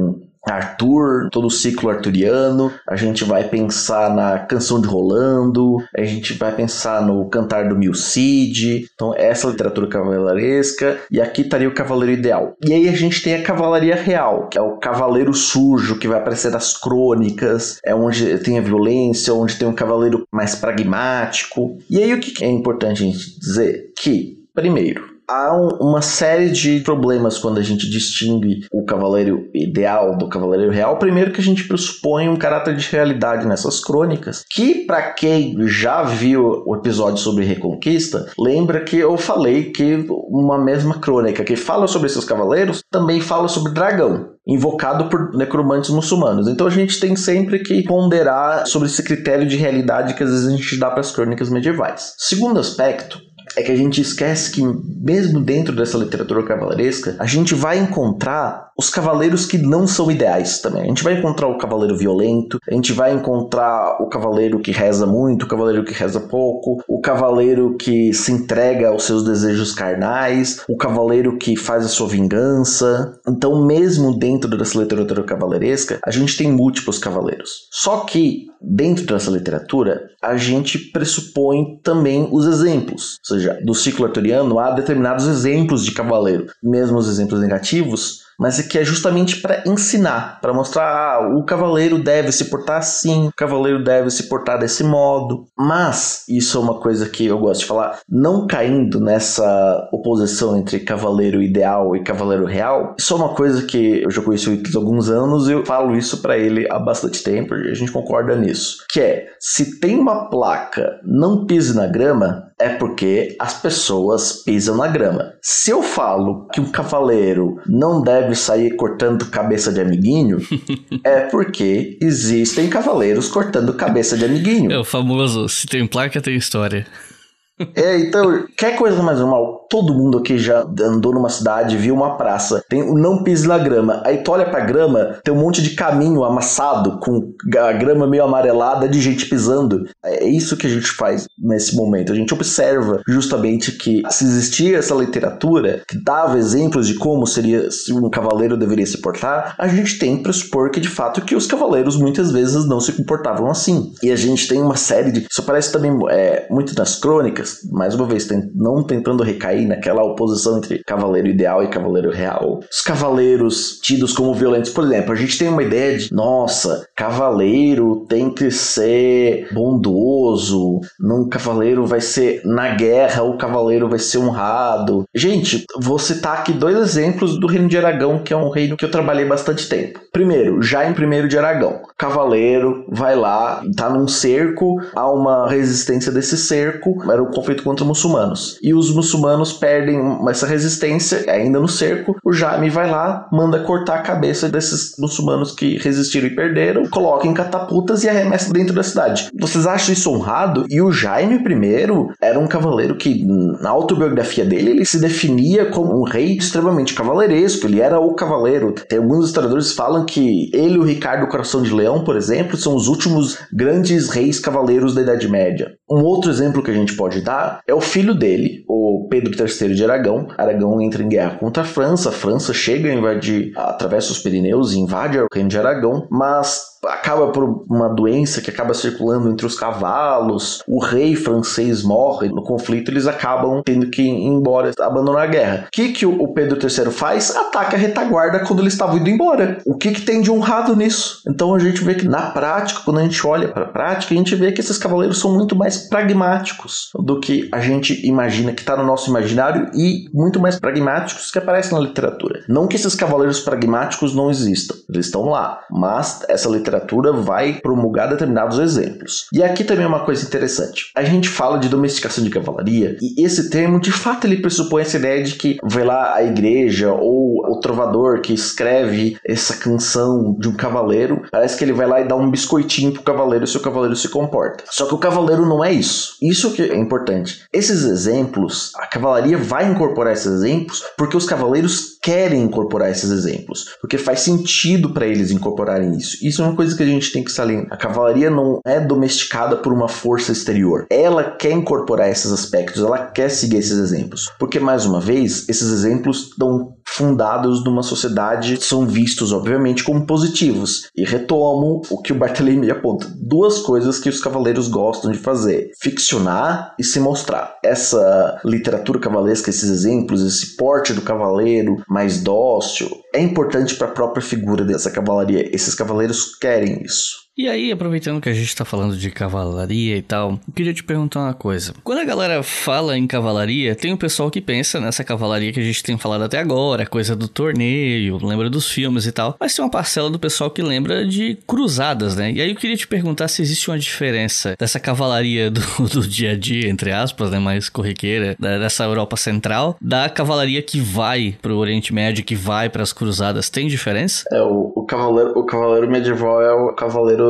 Arthur, todo o ciclo arturiano, a gente vai pensar na canção de Rolando, a gente vai pensar no cantar do Milcide, então essa literatura cavalaresca, e aqui estaria o cavaleiro ideal. E aí a gente tem a cavalaria real, que é o cavaleiro sujo, que vai aparecer nas crônicas, é onde tem a violência, onde tem um cavaleiro mais pragmático. E aí o que é importante a gente dizer? Que, primeiro, há um, uma série de problemas quando a gente distingue o cavaleiro ideal do cavaleiro real. Primeiro que a gente pressupõe um caráter de realidade nessas crônicas, que para quem já viu o episódio sobre Reconquista, lembra que eu falei que uma mesma crônica que fala sobre esses cavaleiros também fala sobre dragão invocado por necromantes muçulmanos. Então a gente tem sempre que ponderar sobre esse critério de realidade que às vezes a gente dá para as crônicas medievais. Segundo aspecto, é que a gente esquece que, mesmo dentro dessa literatura cavaleresca, a gente vai encontrar os cavaleiros que não são ideais também. A gente vai encontrar o cavaleiro violento, a gente vai encontrar o cavaleiro que reza muito, o cavaleiro que reza pouco, o cavaleiro que se entrega aos seus desejos carnais, o cavaleiro que faz a sua vingança. Então, mesmo dentro dessa literatura cavaleiresca, a gente tem múltiplos cavaleiros. Só que, dentro dessa literatura, a gente pressupõe também os exemplos. Ou seja, do ciclo arturiano há determinados exemplos de cavaleiro, mesmo os exemplos negativos mas que é justamente para ensinar, para mostrar ah, o cavaleiro deve se portar assim, o cavaleiro deve se portar desse modo. Mas isso é uma coisa que eu gosto de falar, não caindo nessa oposição entre cavaleiro ideal e cavaleiro real. Isso é uma coisa que eu já conheci o Ictus há alguns anos e eu falo isso para ele há bastante tempo e a gente concorda nisso, que é se tem uma placa não pise na grama, é porque as pessoas pisam na grama. Se eu falo que um cavaleiro não deve sair cortando cabeça de amiguinho, é porque existem cavaleiros cortando cabeça de amiguinho. É o famoso, se tem placa, tem história. É, então, quer coisa mais normal? Todo mundo aqui já andou numa cidade, viu uma praça, tem o não pise na grama. Aí tu olha pra grama, tem um monte de caminho amassado, com a grama meio amarelada de gente pisando. É isso que a gente faz nesse momento. A gente observa justamente que se existia essa literatura que dava exemplos de como seria se um cavaleiro deveria se portar, a gente tem que pressupor que de fato que os cavaleiros muitas vezes não se comportavam assim. E a gente tem uma série de. Isso aparece também é, muito nas crônicas mais uma vez, não tentando recair naquela oposição entre cavaleiro ideal e cavaleiro real. Os cavaleiros tidos como violentos, por exemplo, a gente tem uma ideia de, nossa, cavaleiro tem que ser bondoso, num cavaleiro vai ser na guerra, o cavaleiro vai ser honrado. Gente, vou citar aqui dois exemplos do reino de Aragão, que é um reino que eu trabalhei bastante tempo. Primeiro, já em primeiro de Aragão, cavaleiro vai lá, tá num cerco, há uma resistência desse cerco, era o conflito contra muçulmanos. E os muçulmanos perdem essa resistência, ainda no cerco. O Jaime vai lá, manda cortar a cabeça desses muçulmanos que resistiram e perderam, coloca em catapultas e arremessa dentro da cidade. Vocês acham isso honrado? E o Jaime I era um cavaleiro que, na autobiografia dele, ele se definia como um rei extremamente cavaleiresco. Ele era o cavaleiro. Tem alguns historiadores que falam que ele e o Ricardo Coração de Leão, por exemplo, são os últimos grandes reis cavaleiros da Idade Média. Um outro exemplo que a gente pode dar é o filho dele, o Pedro III de Aragão. Aragão entra em guerra contra a França, a França chega a invadir, atravessa os Pirineus e invade o reino de Aragão, mas acaba por uma doença que acaba circulando entre os cavalos, o rei francês morre no conflito, eles acabam tendo que ir embora, abandonar a guerra. O que, que o Pedro III faz? Ataca a retaguarda quando eles estavam indo embora. O que, que tem de honrado nisso? Então a gente vê que na prática, quando a gente olha para a prática, a gente vê que esses cavaleiros são muito mais pragmáticos do que a gente imagina que está no nosso imaginário e muito mais pragmáticos que aparecem na literatura. Não que esses cavaleiros pragmáticos não existam, eles estão lá, mas essa literatura literatura vai promulgar determinados exemplos. E aqui também é uma coisa interessante. A gente fala de domesticação de cavalaria e esse termo, de fato, ele pressupõe essa ideia de que vai lá a igreja ou o trovador que escreve essa canção de um cavaleiro, parece que ele vai lá e dá um biscoitinho pro cavaleiro se o cavaleiro se comporta. Só que o cavaleiro não é isso. Isso que é importante. Esses exemplos, a cavalaria vai incorporar esses exemplos porque os cavaleiros querem incorporar esses exemplos, porque faz sentido para eles incorporarem isso. Isso é uma coisa que a gente tem que salientar. A cavalaria não é domesticada por uma força exterior. Ela quer incorporar esses aspectos, ela quer seguir esses exemplos. Porque, mais uma vez, esses exemplos estão fundados numa sociedade são vistos, obviamente, como positivos. E retomo o que o Bartolomeu aponta. Duas coisas que os cavaleiros gostam de fazer: ficcionar e se mostrar. Essa literatura cavalesca, esses exemplos, esse porte do cavaleiro mais dócil, é importante para a própria figura dessa cavalaria. Esses cavaleiros querem isso. E aí, aproveitando que a gente tá falando de cavalaria e tal, eu queria te perguntar uma coisa. Quando a galera fala em cavalaria, tem um pessoal que pensa nessa cavalaria que a gente tem falado até agora, coisa do torneio, lembra dos filmes e tal. Mas tem uma parcela do pessoal que lembra de cruzadas, né? E aí eu queria te perguntar se existe uma diferença dessa cavalaria do, do dia a dia, entre aspas, né? Mais corriqueira, dessa Europa Central, da cavalaria que vai pro Oriente Médio, que vai para as cruzadas. Tem diferença? É, o, o, cavaleiro, o cavaleiro medieval é o cavaleiro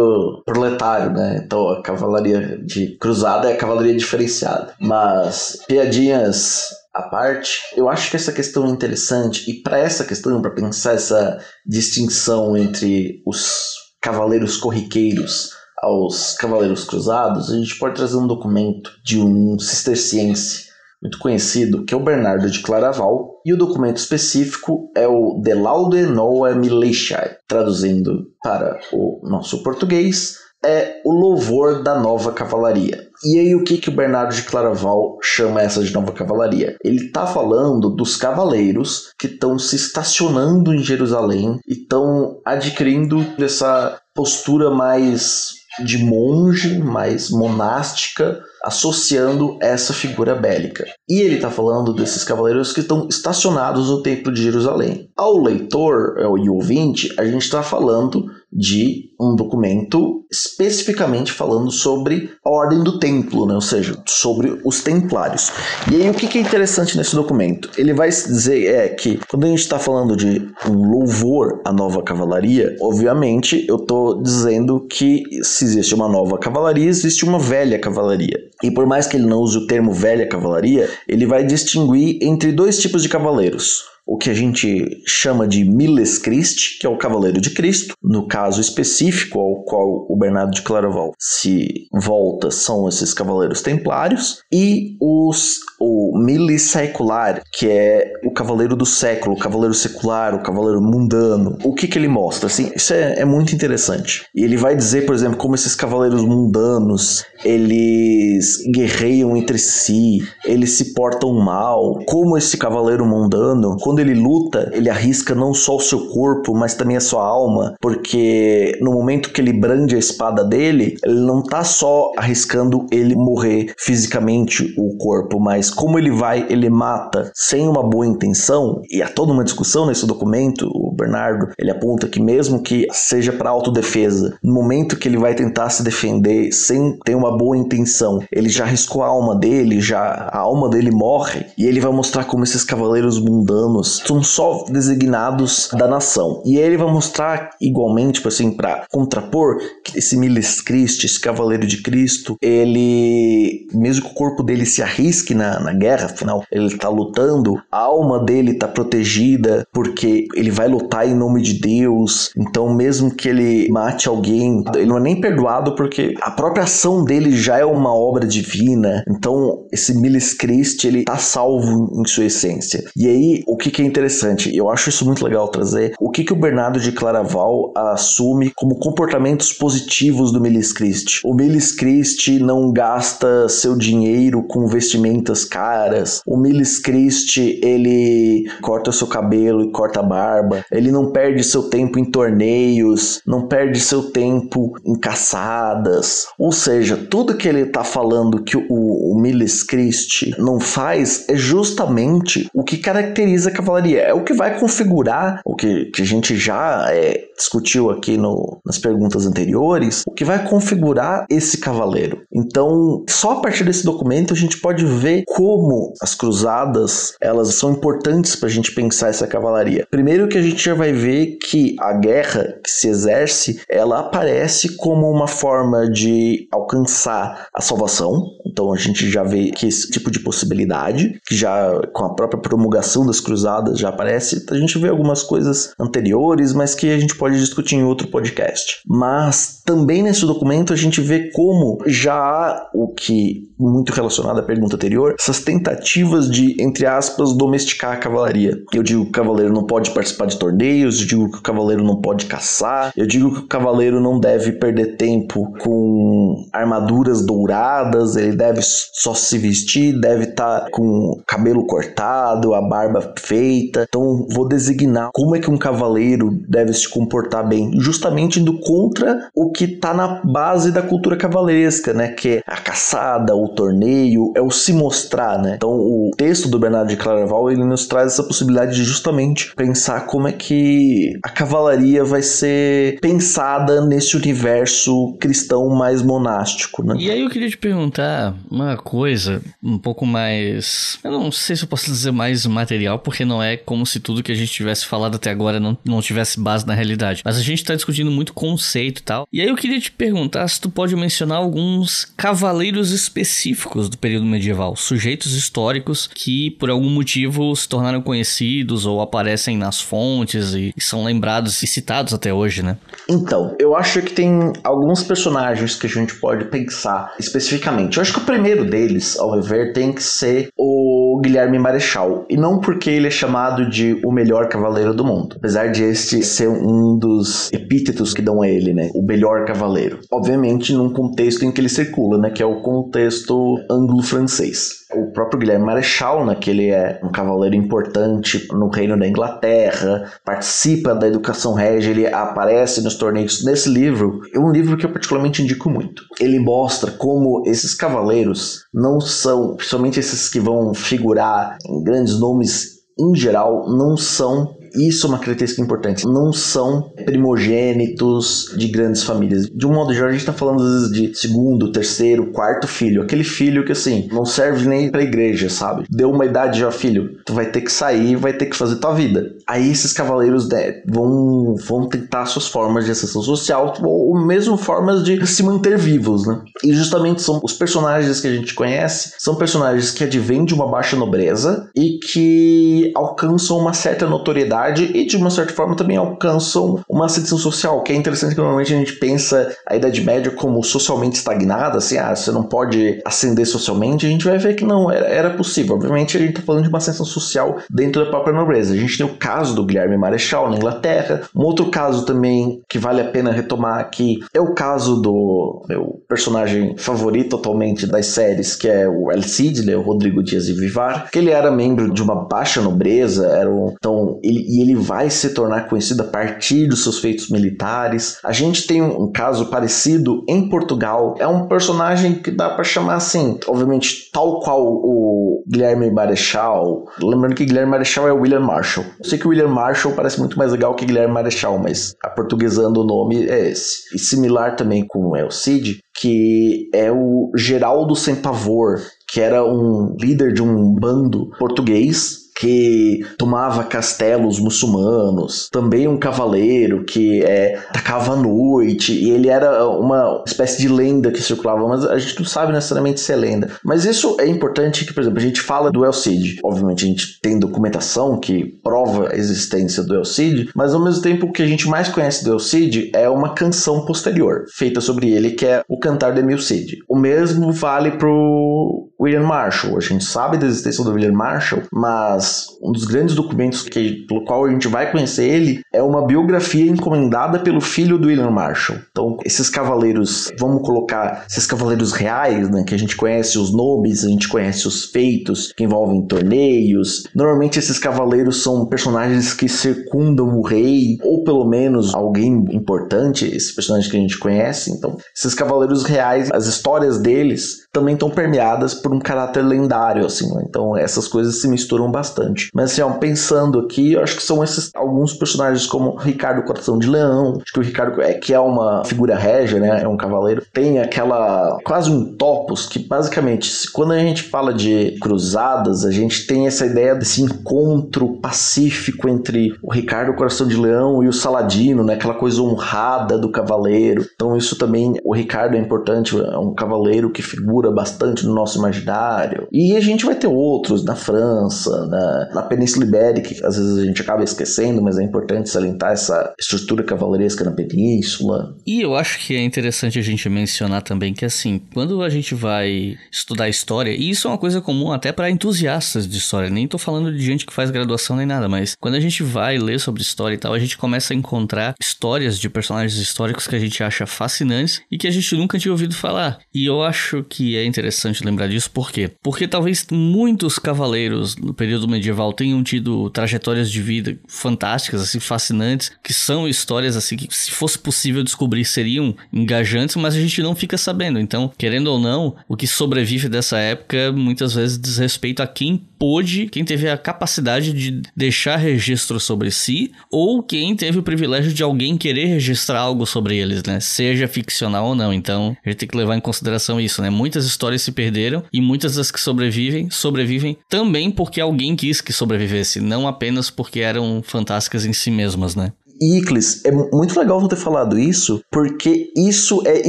proletário, né? Então a cavalaria de cruzada é a cavalaria diferenciada. Mas piadinhas à parte, eu acho que essa questão é interessante e para essa questão, para pensar essa distinção entre os cavaleiros corriqueiros aos cavaleiros cruzados, a gente pode trazer um documento de um cisterciense muito conhecido, que é o Bernardo de Claraval, e o documento específico é o De Laude Noa Militiae, traduzindo para o nosso português, é o louvor da nova cavalaria. E aí o que, que o Bernardo de Claraval chama essa de nova cavalaria? Ele está falando dos cavaleiros que estão se estacionando em Jerusalém e estão adquirindo essa postura mais de monge, mais monástica, associando essa figura bélica. E ele está falando desses cavaleiros que estão estacionados no Templo de Jerusalém. Ao leitor é, e ouvinte, a gente está falando de um documento especificamente falando sobre a ordem do templo, né? ou seja, sobre os templários. E aí o que é interessante nesse documento? Ele vai dizer é que quando a gente está falando de um louvor à nova cavalaria, obviamente eu estou dizendo que se existe uma nova cavalaria, existe uma velha cavalaria. E por mais que ele não use o termo velha cavalaria, ele vai distinguir entre dois tipos de cavaleiros o que a gente chama de Miles Christi, que é o Cavaleiro de Cristo. No caso específico ao qual o Bernardo de Claraval se volta são esses Cavaleiros Templários e os o Miles Secular, que é o Cavaleiro do Século, o Cavaleiro Secular, o Cavaleiro Mundano. O que que ele mostra? Assim, isso é, é muito interessante. E ele vai dizer, por exemplo, como esses Cavaleiros Mundanos eles guerreiam entre si, eles se portam mal, como esse Cavaleiro Mundano, quando ele luta, ele arrisca não só o seu corpo, mas também a sua alma, porque no momento que ele brande a espada dele, ele não tá só arriscando ele morrer fisicamente o corpo, mas como ele vai, ele mata sem uma boa intenção, e há toda uma discussão nesse documento, o Bernardo, ele aponta que mesmo que seja para autodefesa, no momento que ele vai tentar se defender sem ter uma boa intenção, ele já arriscou a alma dele, já a alma dele morre, e ele vai mostrar como esses cavaleiros mundanos são só designados da nação. E ele vai mostrar igualmente, tipo assim, para contrapor que esse Miles Christi, esse Cavaleiro de Cristo, ele, mesmo que o corpo dele se arrisque na, na guerra, afinal, ele tá lutando, a alma dele tá protegida porque ele vai lutar em nome de Deus. Então, mesmo que ele mate alguém, ele não é nem perdoado porque a própria ação dele já é uma obra divina. Então, esse Miles Christi, ele tá salvo em sua essência. E aí, o que que é interessante, eu acho isso muito legal trazer, o que, que o Bernardo de Claraval assume como comportamentos positivos do Milis Christi. O Milis Christi não gasta seu dinheiro com vestimentas caras. O Milis Christi, ele corta seu cabelo e corta a barba. Ele não perde seu tempo em torneios, não perde seu tempo em caçadas. Ou seja, tudo que ele está falando que o, o Milis Christi não faz é justamente o que caracteriza a cavalaria. É o que vai configurar o que, que a gente já é, discutiu aqui no, nas perguntas anteriores, o que vai configurar esse cavaleiro. Então, só a partir desse documento a gente pode ver como as cruzadas elas são importantes para a gente pensar essa cavalaria. Primeiro que a gente já vai ver que a guerra que se exerce, ela aparece como uma forma de alcançar a salvação. Então a gente já vê que esse tipo de possibilidade, que já com a própria promulgação das cruzadas já aparece. A gente vê algumas coisas anteriores, mas que a gente pode discutir em outro podcast. Mas também nesse documento a gente vê como já há o que, muito relacionado à pergunta anterior, essas tentativas de, entre aspas, domesticar a cavalaria. Eu digo que o cavaleiro não pode participar de torneios, eu digo que o cavaleiro não pode caçar, eu digo que o cavaleiro não deve perder tempo com armaduras douradas, ele deve só se vestir, deve estar tá com cabelo cortado, a barba feita. Então vou designar como é que um cavaleiro deve se comportar portar bem, justamente indo contra o que tá na base da cultura cavalesca, né? Que é a caçada, o torneio, é o se mostrar, né? Então o texto do Bernardo de Claraval ele nos traz essa possibilidade de justamente pensar como é que a cavalaria vai ser pensada nesse universo cristão mais monástico, né? E aí eu queria te perguntar uma coisa um pouco mais, eu não sei se eu posso dizer mais material, porque não é como se tudo que a gente tivesse falado até agora não, não tivesse base na realidade. Mas a gente tá discutindo muito conceito e tal. E aí eu queria te perguntar se tu pode mencionar alguns cavaleiros específicos do período medieval, sujeitos históricos que por algum motivo se tornaram conhecidos ou aparecem nas fontes e, e são lembrados e citados até hoje, né? Então, eu acho que tem alguns personagens que a gente pode pensar especificamente. Eu acho que o primeiro deles, ao rever, tem que ser o Guilherme Marechal. E não porque ele é chamado de o melhor cavaleiro do mundo. Apesar de este ser um dos epítetos que dão a ele, né? O melhor cavaleiro. Obviamente, num contexto em que ele circula, né? Que é o contexto anglo-francês o próprio Guilherme Marechal, né, que ele é um cavaleiro importante no reino da Inglaterra, participa da educação régia, ele aparece nos torneios. Nesse livro, é um livro que eu particularmente indico muito. Ele mostra como esses cavaleiros não são, principalmente esses que vão figurar em grandes nomes em geral, não são isso é uma característica importante. Não são primogênitos de grandes famílias. De um modo geral, a gente tá falando às vezes de segundo, terceiro, quarto filho. Aquele filho que assim, não serve nem pra igreja, sabe? Deu uma idade já, filho, tu vai ter que sair, vai ter que fazer tua vida. Aí esses cavaleiros né, vão, vão tentar suas formas de ascensão social, ou mesmo formas de se manter vivos, né? E justamente são os personagens que a gente conhece, são personagens que advêm de uma baixa nobreza e que alcançam uma certa notoriedade e, de uma certa forma, também alcançam uma ascensão social, que é interessante que normalmente a gente pensa a Idade Média como socialmente estagnada, assim, ah, você não pode ascender socialmente, a gente vai ver que não, era, era possível. Obviamente, a gente está falando de uma ascensão social dentro da própria nobreza. A gente tem o caso do Guilherme Marechal na Inglaterra, um outro caso também que vale a pena retomar aqui é o caso do meu personagem favorito atualmente das séries, que é o El Cid, né, o Rodrigo Dias de Vivar, que ele era membro de uma baixa nobreza, era um, então ele e ele vai se tornar conhecido a partir dos seus feitos militares. A gente tem um, caso parecido em Portugal. É um personagem que dá para chamar assim, obviamente, tal qual o Guilherme Marechal. Lembrando que Guilherme Marechal é William Marshall. Eu sei que William Marshall parece muito mais legal que Guilherme Marechal, mas a portuguesando o nome é esse. E similar também com El Cid, que é o Geraldo Sem Pavor, que era um líder de um bando português que tomava castelos muçulmanos, também um cavaleiro que é, atacava à noite, e ele era uma espécie de lenda que circulava, mas a gente não sabe necessariamente se é lenda. Mas isso é importante que, por exemplo, a gente fala do El Cid. Obviamente a gente tem documentação que prova a existência do El Cid, mas ao mesmo tempo o que a gente mais conhece do El Cid é uma canção posterior, feita sobre ele, que é o Cantar de Mil Cid. O mesmo vale pro William Marshall. A gente sabe da existência do William Marshall, mas mas um dos grandes documentos que, pelo qual a gente vai conhecer ele é uma biografia encomendada pelo filho do William Marshall. Então, esses cavaleiros, vamos colocar esses cavaleiros reais, né, que a gente conhece os nomes, a gente conhece os feitos que envolvem torneios. Normalmente esses cavaleiros são personagens que circundam o rei, ou pelo menos alguém importante, esse personagem que a gente conhece. Então, esses cavaleiros reais, as histórias deles também estão permeadas por um caráter lendário, assim. Né? Então, essas coisas se misturam bastante. Mas assim, ó, pensando aqui, eu acho que são esses alguns personagens como Ricardo Coração de Leão, acho que o Ricardo é que é uma figura régia, né? É um cavaleiro. Tem aquela quase um topos que basicamente, quando a gente fala de cruzadas, a gente tem essa ideia desse encontro pacífico entre o Ricardo Coração de Leão e o Saladino, né? Aquela coisa honrada do cavaleiro. Então isso também, o Ricardo é importante, é um cavaleiro que figura bastante no nosso imaginário. E a gente vai ter outros na França, na na, Península Ibérica, que às vezes a gente acaba esquecendo, mas é importante salientar essa estrutura cavaleresca na península. E eu acho que é interessante a gente mencionar também que, assim, quando a gente vai estudar história, e isso é uma coisa comum até para entusiastas de história, nem tô falando de gente que faz graduação nem nada, mas quando a gente vai ler sobre história e tal, a gente começa a encontrar histórias de personagens históricos que a gente acha fascinantes e que a gente nunca tinha ouvido falar. E eu acho que é interessante lembrar disso, por quê? Porque talvez muitos cavaleiros no período medieval tenham tido trajetórias de vida fantásticas, assim, fascinantes, que são histórias assim que se fosse possível descobrir seriam engajantes, mas a gente não fica sabendo. Então, querendo ou não, o que sobrevive dessa época muitas vezes diz respeito a quem pôde, quem teve a capacidade de deixar registro sobre si, ou quem teve o privilégio de alguém querer registrar algo sobre eles, né? Seja ficcional ou não. Então, a gente tem que levar em consideração isso, né? Muitas histórias se perderam e muitas das que sobrevivem, sobrevivem também porque alguém quis que sobrevivesse, não apenas porque eram fantásticas em si mesmas, né? Iclis, é muito legal você ter falado isso, porque isso é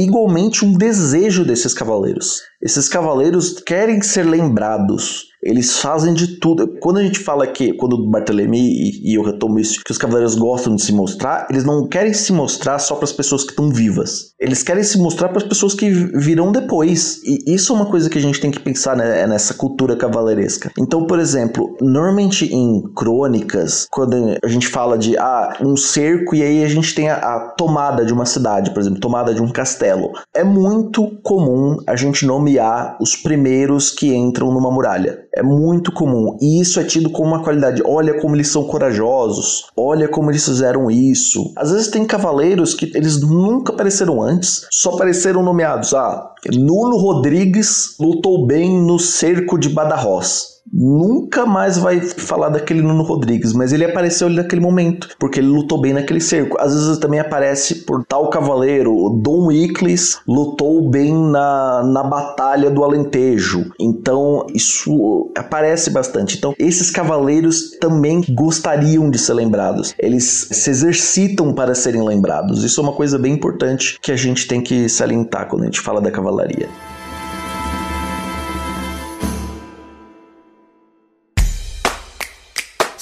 igualmente um desejo desses cavaleiros. Esses cavaleiros querem ser lembrados. Eles fazem de tudo. Quando a gente fala que, quando o Barthélemy, e, e eu retomo isso, que os cavaleiros gostam de se mostrar, eles não querem se mostrar só para as pessoas que estão vivas. Eles querem se mostrar para as pessoas que virão depois. E isso é uma coisa que a gente tem que pensar né, é nessa cultura cavaleiresca. Então, por exemplo, normalmente em crônicas, quando a gente fala de ah, um cerco e aí a gente tem a, a tomada de uma cidade, por exemplo, tomada de um castelo, é muito comum a gente nomear os primeiros que entram numa muralha. É muito comum. E isso é tido como uma qualidade. Olha como eles são corajosos. Olha como eles fizeram isso. Às vezes tem cavaleiros que eles nunca apareceram antes, só apareceram nomeados. Ah, Nuno Rodrigues lutou bem no cerco de Badajoz nunca mais vai falar daquele Nuno Rodrigues, mas ele apareceu ali naquele momento, porque ele lutou bem naquele cerco. Às vezes também aparece por tal cavaleiro, o Dom Iclis lutou bem na, na batalha do Alentejo. Então, isso aparece bastante. Então, esses cavaleiros também gostariam de ser lembrados. Eles se exercitam para serem lembrados. Isso é uma coisa bem importante que a gente tem que salientar quando a gente fala da cavalaria.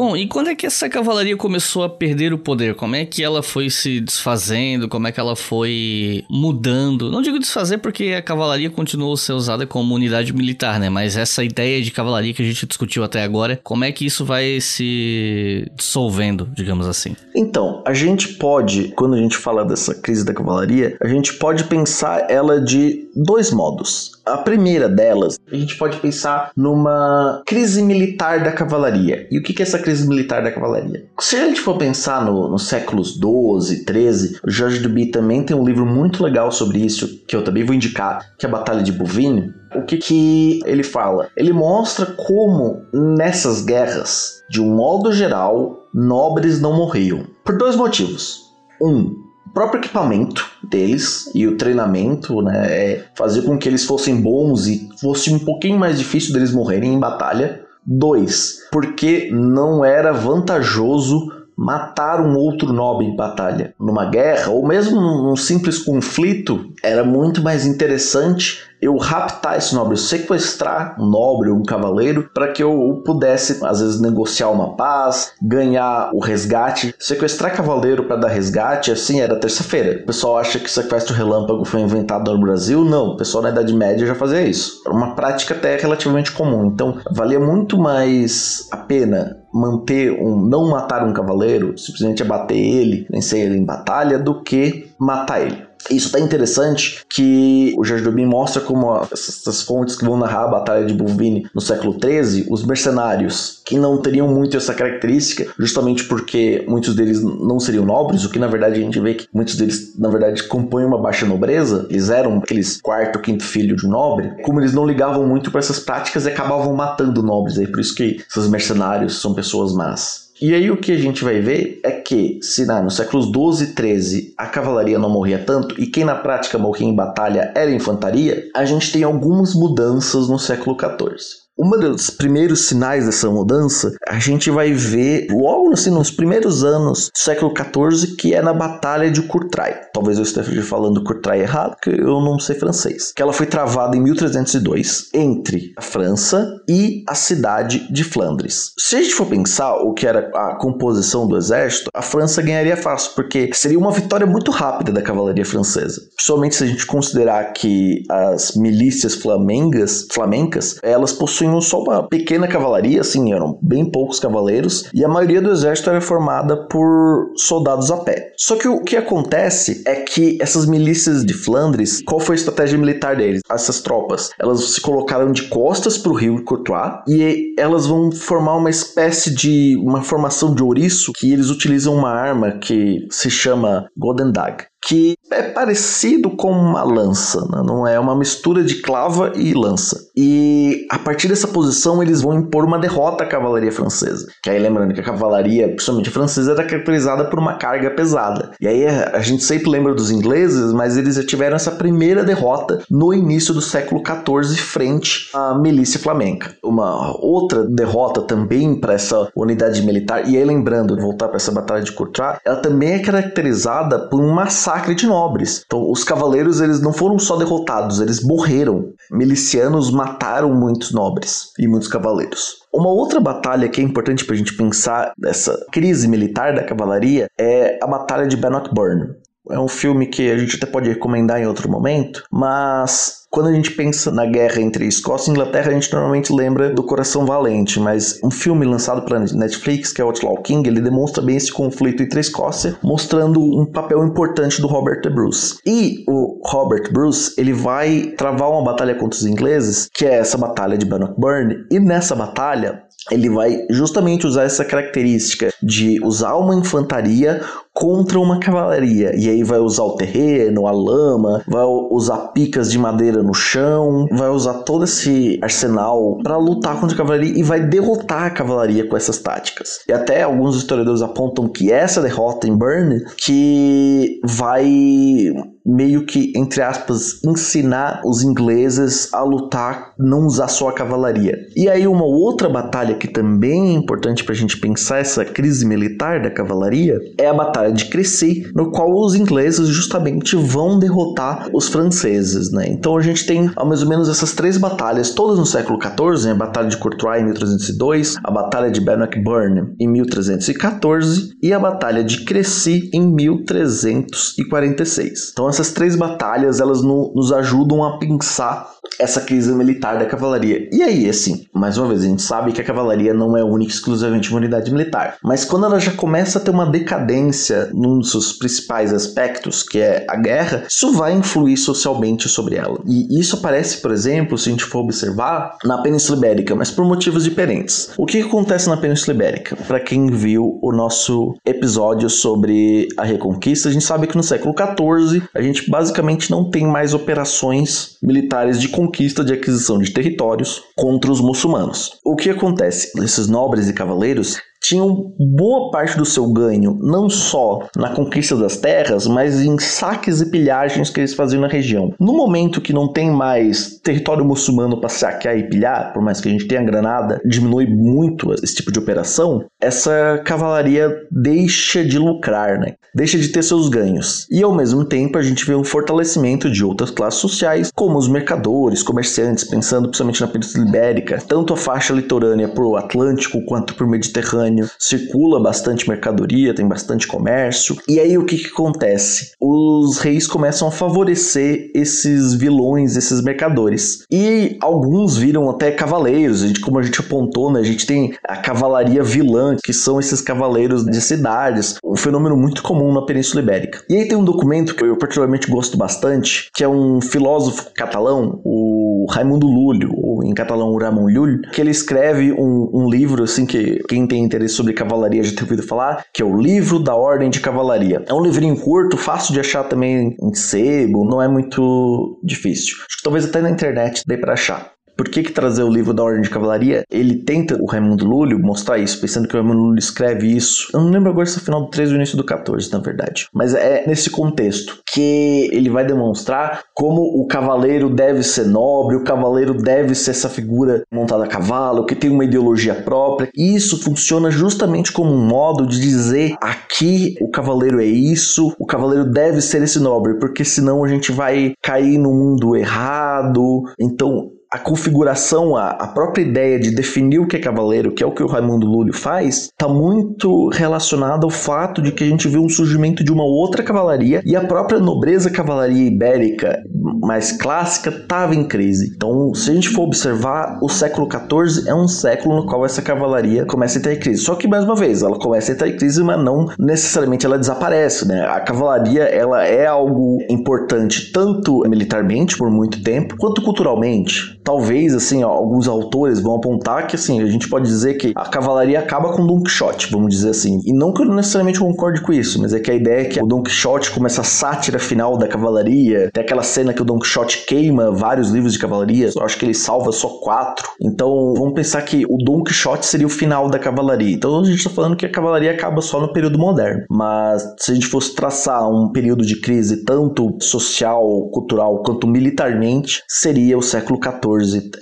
Bom, e quando é que essa cavalaria começou a perder o poder? Como é que ela foi se desfazendo? Como é que ela foi mudando? Não digo desfazer porque a cavalaria continuou a ser usada como unidade militar, né? Mas essa ideia de cavalaria que a gente discutiu até agora, como é que isso vai se dissolvendo, digamos assim? Então, a gente pode, quando a gente fala dessa crise da cavalaria, a gente pode pensar ela de dois modos. A primeira delas, a gente pode pensar numa crise militar da cavalaria. E o que é essa crise militar da cavalaria? Se a gente for pensar no, nos séculos 12, 13, o Jorge Duby também tem um livro muito legal sobre isso, que eu também vou indicar, que é a Batalha de Bouvines. O que, que ele fala? Ele mostra como nessas guerras, de um modo geral, nobres não morriam. Por dois motivos. Um, próprio equipamento deles e o treinamento, né, é fazer com que eles fossem bons e fosse um pouquinho mais difícil deles morrerem em batalha. Dois, porque não era vantajoso matar um outro nobre em batalha. Numa guerra, ou mesmo num simples conflito, era muito mais interessante eu raptar esse nobre, sequestrar um nobre, um cavaleiro, para que eu pudesse, às vezes, negociar uma paz, ganhar o resgate. Sequestrar cavaleiro para dar resgate, assim, era terça-feira. O pessoal acha que sequestro relâmpago foi inventado no Brasil. Não, o pessoal na Idade Média já fazia isso. Era uma prática até relativamente comum. Então, valia muito mais a pena manter um não matar um cavaleiro, simplesmente abater ele, vencer ele em batalha, do que matar ele. Isso está interessante que o Jorge Dubin mostra como essas fontes que vão narrar a Batalha de Bouvines no século XIII, os mercenários, que não teriam muito essa característica, justamente porque muitos deles não seriam nobres, o que na verdade a gente vê que muitos deles, na verdade, compõem uma baixa nobreza, eles eram aqueles quarto, quinto filho de um nobre, como eles não ligavam muito para essas práticas e acabavam matando nobres, aí por isso que esses mercenários são pessoas más. E aí o que a gente vai ver é que, se né, nos séculos 12 e 13 a cavalaria não morria tanto e quem na prática morria em batalha era a infantaria, a gente tem algumas mudanças no século 14. Um dos primeiros sinais dessa mudança, a gente vai ver logo assim, nos primeiros anos do século XIV, que é na Batalha de Courtrai. Talvez eu esteja falando Courtrai errado, porque eu não sei francês. Que ela foi travada em 1302 entre a França e a cidade de Flandres. Se a gente for pensar o que era a composição do exército, a França ganharia fácil, porque seria uma vitória muito rápida da cavalaria francesa. Principalmente se a gente considerar que as milícias flamengas, flamencas, elas possuíam só uma pequena cavalaria, assim, eram bem poucos cavaleiros, e a maioria do exército era formada por soldados a pé. Só que o que acontece é que essas milícias de Flandres, qual foi a estratégia militar deles? Essas tropas, elas se colocaram de costas para o rio Courtois e elas vão formar uma espécie de uma formação de ouriço que eles utilizam uma arma que se chama Golden Dag que é parecido com uma lança, né? não é uma mistura de clava e lança. E a partir dessa posição eles vão impor uma derrota à cavalaria francesa. Que aí lembrando que a cavalaria, principalmente francesa, era caracterizada por uma carga pesada. E aí a gente sempre lembra dos ingleses, mas eles já tiveram essa primeira derrota no início do século XIV frente à milícia flamenca. Uma outra derrota também para essa unidade militar, e aí lembrando, voltar para essa batalha de Courtrai, ela também é caracterizada por um massacre massacre de nobres. Então, os cavaleiros eles não foram só derrotados, eles morreram. Milicianos mataram muitos nobres e muitos cavaleiros. Uma outra batalha que é importante para a gente pensar dessa crise militar da cavalaria é a Batalha de Bannockburn. É um filme que a gente até pode recomendar em outro momento, mas quando a gente pensa na guerra entre Escócia e Inglaterra, a gente normalmente lembra do Coração Valente, mas um filme lançado pela Netflix, que é Outlaw King, ele demonstra bem esse conflito entre a Escócia, mostrando um papel importante do Robert Bruce. E o Robert Bruce, ele vai travar uma batalha contra os ingleses, que é essa batalha de Bannockburn, e nessa batalha ele vai justamente usar essa característica de usar uma infantaria contra uma cavalaria. E aí vai usar o terreno, a lama, vai usar picas de madeira no chão, vai usar todo esse arsenal para lutar contra a cavalaria e vai derrotar a cavalaria com essas táticas. E até alguns historiadores apontam que essa derrota em Burn que vai meio que, entre aspas, ensinar os ingleses a lutar, não usar só a cavalaria. E aí, uma outra batalha que também é importante para a gente pensar essa crise militar da cavalaria é a Batalha de Crécy, no qual os ingleses justamente vão derrotar os franceses, né? Então a gente tem, ao mais ou menos, essas três batalhas, todas no século XIV, né? a Batalha de Courtrai em 1302, a Batalha de Bannockburn em 1314 e a Batalha de Crécy em 1346. Então essas três batalhas elas no, nos ajudam a pensar essa crise militar da cavalaria. E aí, assim, mais uma vez, a gente sabe que a cavalaria não é única e exclusivamente uma unidade militar. Mas quando ela já começa a ter uma decadência num dos seus principais aspectos, que é a guerra, isso vai influir socialmente sobre ela. E isso aparece, por exemplo, se a gente for observar, na Península Ibérica, mas por motivos diferentes. O que acontece na Península Ibérica? Para quem viu o nosso episódio sobre a Reconquista, a gente sabe que no século XIV a gente basicamente não tem mais operações militares de conquista de aquisição de territórios contra os muçulmanos. O que acontece? Esses nobres e cavaleiros tinham boa parte do seu ganho não só na conquista das terras, mas em saques e pilhagens que eles faziam na região. No momento que não tem mais território muçulmano para saquear e pilhar, por mais que a gente tenha granada, diminui muito esse tipo de operação, essa cavalaria deixa de lucrar, né? Deixa de ter seus ganhos. E ao mesmo tempo a gente vê um fortalecimento de outras classes sociais, como os mercadores, comerciantes, pensando principalmente na Península Ibérica, tanto a faixa litorânea para o Atlântico quanto para o Mediterrâneo Circula bastante mercadoria, tem bastante comércio. E aí o que, que acontece? Os reis começam a favorecer esses vilões, esses mercadores. E alguns viram até cavaleiros, a gente, como a gente apontou, né, a gente tem a cavalaria vilã, que são esses cavaleiros de cidades, um fenômeno muito comum na Península Ibérica. E aí tem um documento que eu particularmente gosto bastante, que é um filósofo catalão, o Raimundo Lulho, ou em catalão Ramon Llull, que ele escreve um, um livro assim que quem tem interesse sobre cavalaria já ter ouvido falar, que é o Livro da Ordem de Cavalaria. É um livrinho curto, fácil de achar também em sebo, não é muito difícil. Acho que talvez até na internet dê para achar. Por que, que trazer o livro da Ordem de Cavalaria, ele tenta, o Raimundo Lúlio, mostrar isso, pensando que o Raimundo Lúlio escreve isso. Eu não lembro agora se é o final do 13 ou início do 14, na verdade. Mas é nesse contexto que ele vai demonstrar como o cavaleiro deve ser nobre, o cavaleiro deve ser essa figura montada a cavalo, que tem uma ideologia própria. E isso funciona justamente como um modo de dizer aqui o cavaleiro é isso, o cavaleiro deve ser esse nobre, porque senão a gente vai cair no mundo errado. Então, a configuração, a, a, própria ideia de definir o que é cavaleiro, que é o que o Raimundo Lúlio faz, está muito relacionada ao fato de que a gente vê um surgimento de uma outra cavalaria e a própria nobreza cavalaria ibérica mais clássica estava em crise. Então, se a gente for observar, o século XIV é um século no qual essa cavalaria começa a entrar em crise. Só que, mais uma vez, ela começa a entrar em crise, mas não necessariamente ela desaparece, né? A cavalaria, ela é algo importante tanto militarmente por muito tempo, quanto culturalmente talvez, assim, alguns autores vão apontar que, assim, a gente pode dizer que a cavalaria acaba com Don Quixote, vamos dizer assim. E não que eu necessariamente concorde com isso, mas é que a ideia é que o Don Quixote começa a sátira final da cavalaria, tem aquela cena que o Don Quixote queima vários livros de cavalaria, eu acho que ele salva só quatro. Então, vamos pensar que o Don Quixote seria o final da cavalaria. Então, a gente está falando que a cavalaria acaba só no período moderno. Mas, se a gente fosse traçar um período de crise tanto social, cultural, quanto militarmente, seria o século XIV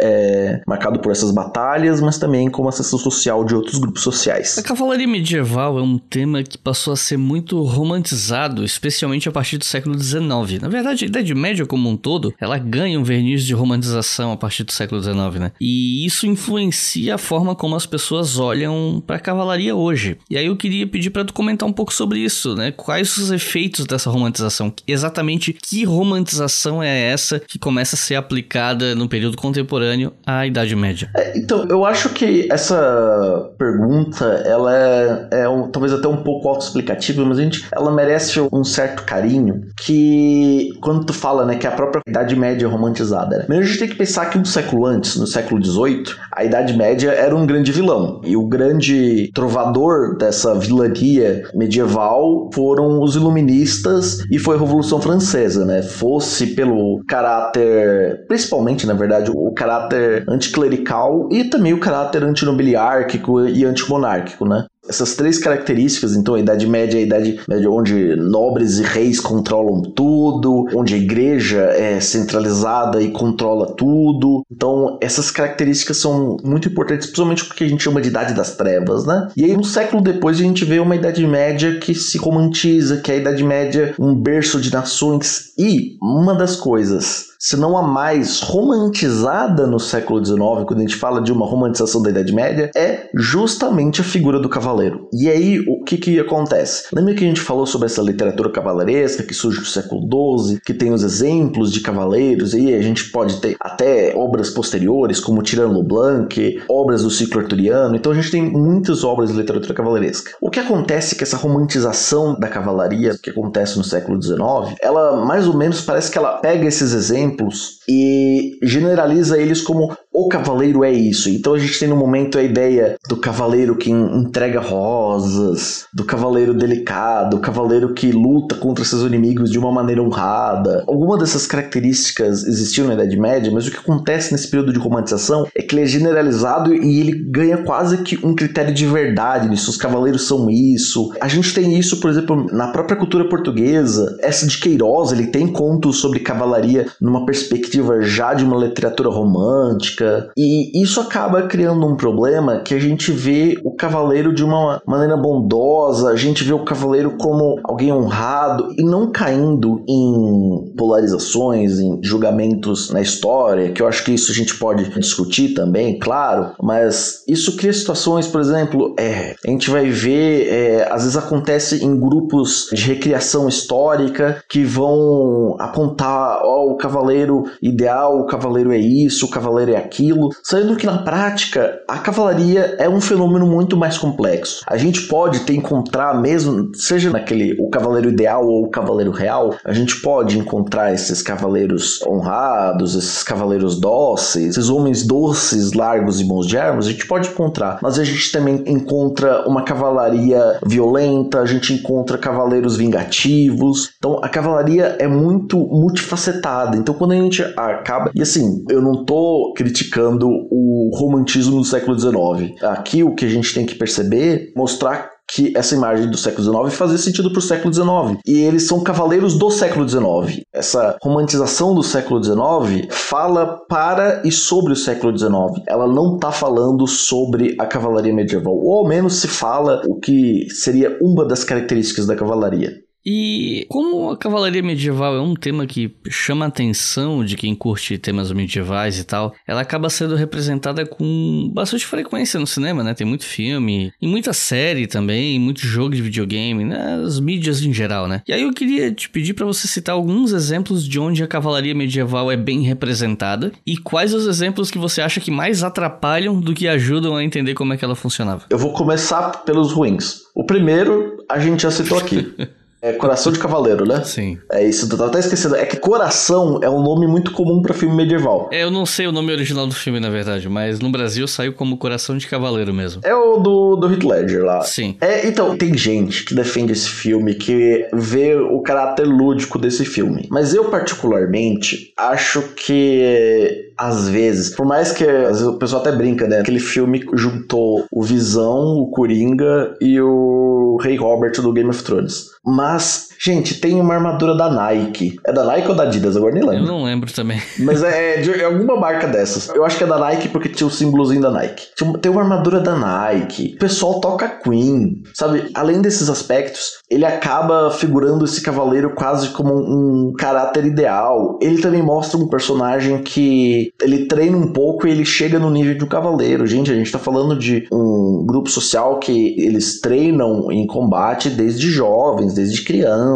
é, marcado por essas batalhas, mas também como ascensão social de outros grupos sociais. A cavalaria medieval é um tema que passou a ser muito romantizado, especialmente a partir do século XIX. Na verdade, a Idade Média como um todo, ela ganha um verniz de romantização a partir do século XIX, né? E isso influencia a forma como as pessoas olham para a cavalaria hoje. E aí eu queria pedir para tu comentar um pouco sobre isso, né? Quais os efeitos dessa romantização? Exatamente que romantização é essa que começa a ser aplicada no período contemporâneo à Idade Média? É, então, eu acho que essa pergunta, ela é, é um, talvez até um pouco autoexplicativa, mas a gente, ela merece um certo carinho que quando tu fala, né, que a própria Idade Média é romantizada, né? Mas a gente tem que pensar que um século antes, no século XVIII, a Idade Média era um grande vilão. E o grande trovador dessa vilania medieval foram os iluministas e foi a Revolução Francesa, né? Fosse pelo caráter, principalmente, na verdade, o caráter anticlerical e também o caráter antinobiliárquico e antimonárquico, né? Essas três características, então a Idade Média é a Idade Média onde nobres e reis controlam tudo, onde a igreja é centralizada e controla tudo. Então essas características são muito importantes, principalmente porque a gente chama de Idade das Trevas, né? E aí um século depois a gente vê uma Idade Média que se romantiza, que é a Idade Média um berço de nações e uma das coisas se não a mais romantizada no século XIX, quando a gente fala de uma romantização da Idade Média, é justamente a figura do cavaleiro. E aí, o que que acontece? Lembra que a gente falou sobre essa literatura cavaleresca que surge no século XII, que tem os exemplos de cavaleiros, e a gente pode ter até obras posteriores, como Tirano Blanc, obras do ciclo arturiano, então a gente tem muitas obras de literatura cavaleresca. O que acontece é que essa romantização da cavalaria que acontece no século XIX, ela mais ou menos parece que ela pega esses exemplos exemplos e generaliza eles como o cavaleiro é isso. Então a gente tem no momento a ideia do cavaleiro que entrega rosas, do cavaleiro delicado, do cavaleiro que luta contra seus inimigos de uma maneira honrada. Alguma dessas características existiam na Idade Média, mas o que acontece nesse período de romantização é que ele é generalizado e ele ganha quase que um critério de verdade nisso. Os cavaleiros são isso. A gente tem isso, por exemplo, na própria cultura portuguesa. Essa de Queiroz, ele tem contos sobre cavalaria numa perspectiva já de uma literatura romântica e isso acaba criando um problema que a gente vê o cavaleiro de uma maneira bondosa, a gente vê o cavaleiro como alguém honrado e não caindo em polarizações, em julgamentos na história, que eu acho que isso a gente pode discutir também, claro, mas isso cria situações, por exemplo, é, a gente vai ver, é, às vezes acontece em grupos de recriação histórica que vão apontar, ó, oh, o cavaleiro ideal, o cavaleiro é isso, o cavaleiro é aquilo aquilo, sendo que na prática a cavalaria é um fenômeno muito mais complexo. A gente pode ter encontrar mesmo, seja naquele o cavaleiro ideal ou o cavaleiro real, a gente pode encontrar esses cavaleiros honrados, esses cavaleiros dóceis, esses homens doces, largos e bons de armas, a gente pode encontrar. Mas a gente também encontra uma cavalaria violenta, a gente encontra cavaleiros vingativos. Então a cavalaria é muito multifacetada. Então quando a gente acaba, e assim, eu não tô criticando criticando o romantismo do século XIX. Aqui o que a gente tem que perceber, mostrar que essa imagem do século XIX fazia sentido para o século XIX. E eles são cavaleiros do século XIX. Essa romantização do século XIX fala para e sobre o século XIX. Ela não está falando sobre a cavalaria medieval, ou ao menos se fala o que seria uma das características da cavalaria. E como a cavalaria medieval é um tema que chama a atenção de quem curte temas medievais e tal, ela acaba sendo representada com bastante frequência no cinema, né? Tem muito filme, e muita série também, muito jogo de videogame, né? As mídias em geral, né? E aí eu queria te pedir para você citar alguns exemplos de onde a cavalaria medieval é bem representada e quais os exemplos que você acha que mais atrapalham do que ajudam a entender como é que ela funcionava. Eu vou começar pelos ruins. O primeiro a gente já citou aqui. É Coração de Cavaleiro, né? Sim. É isso, eu tava até esquecendo. É que Coração é um nome muito comum para filme medieval. É, eu não sei o nome original do filme, na verdade, mas no Brasil saiu como Coração de Cavaleiro mesmo. É o do, do Heath Ledger lá. Sim. É, então, tem gente que defende esse filme, que vê o caráter lúdico desse filme. Mas eu, particularmente, acho que às vezes, por mais que às vezes, o pessoal até brinca, né? Aquele filme juntou o Visão, o Coringa e o Rei Robert do Game of Thrones. Mas, gente, tem uma armadura da Nike. É da Nike ou da Adidas? Agora nem Eu lembro. não lembro também. Mas é de é alguma marca dessas. Eu acho que é da Nike porque tinha o símbolozinho da Nike. Tem uma armadura da Nike. O pessoal toca Queen. Sabe? Além desses aspectos, ele acaba figurando esse cavaleiro quase como um caráter ideal. Ele também mostra um personagem que ele treina um pouco e ele chega no nível de um cavaleiro. Gente, a gente tá falando de um grupo social que eles treinam em combate desde jovens, desde crianças.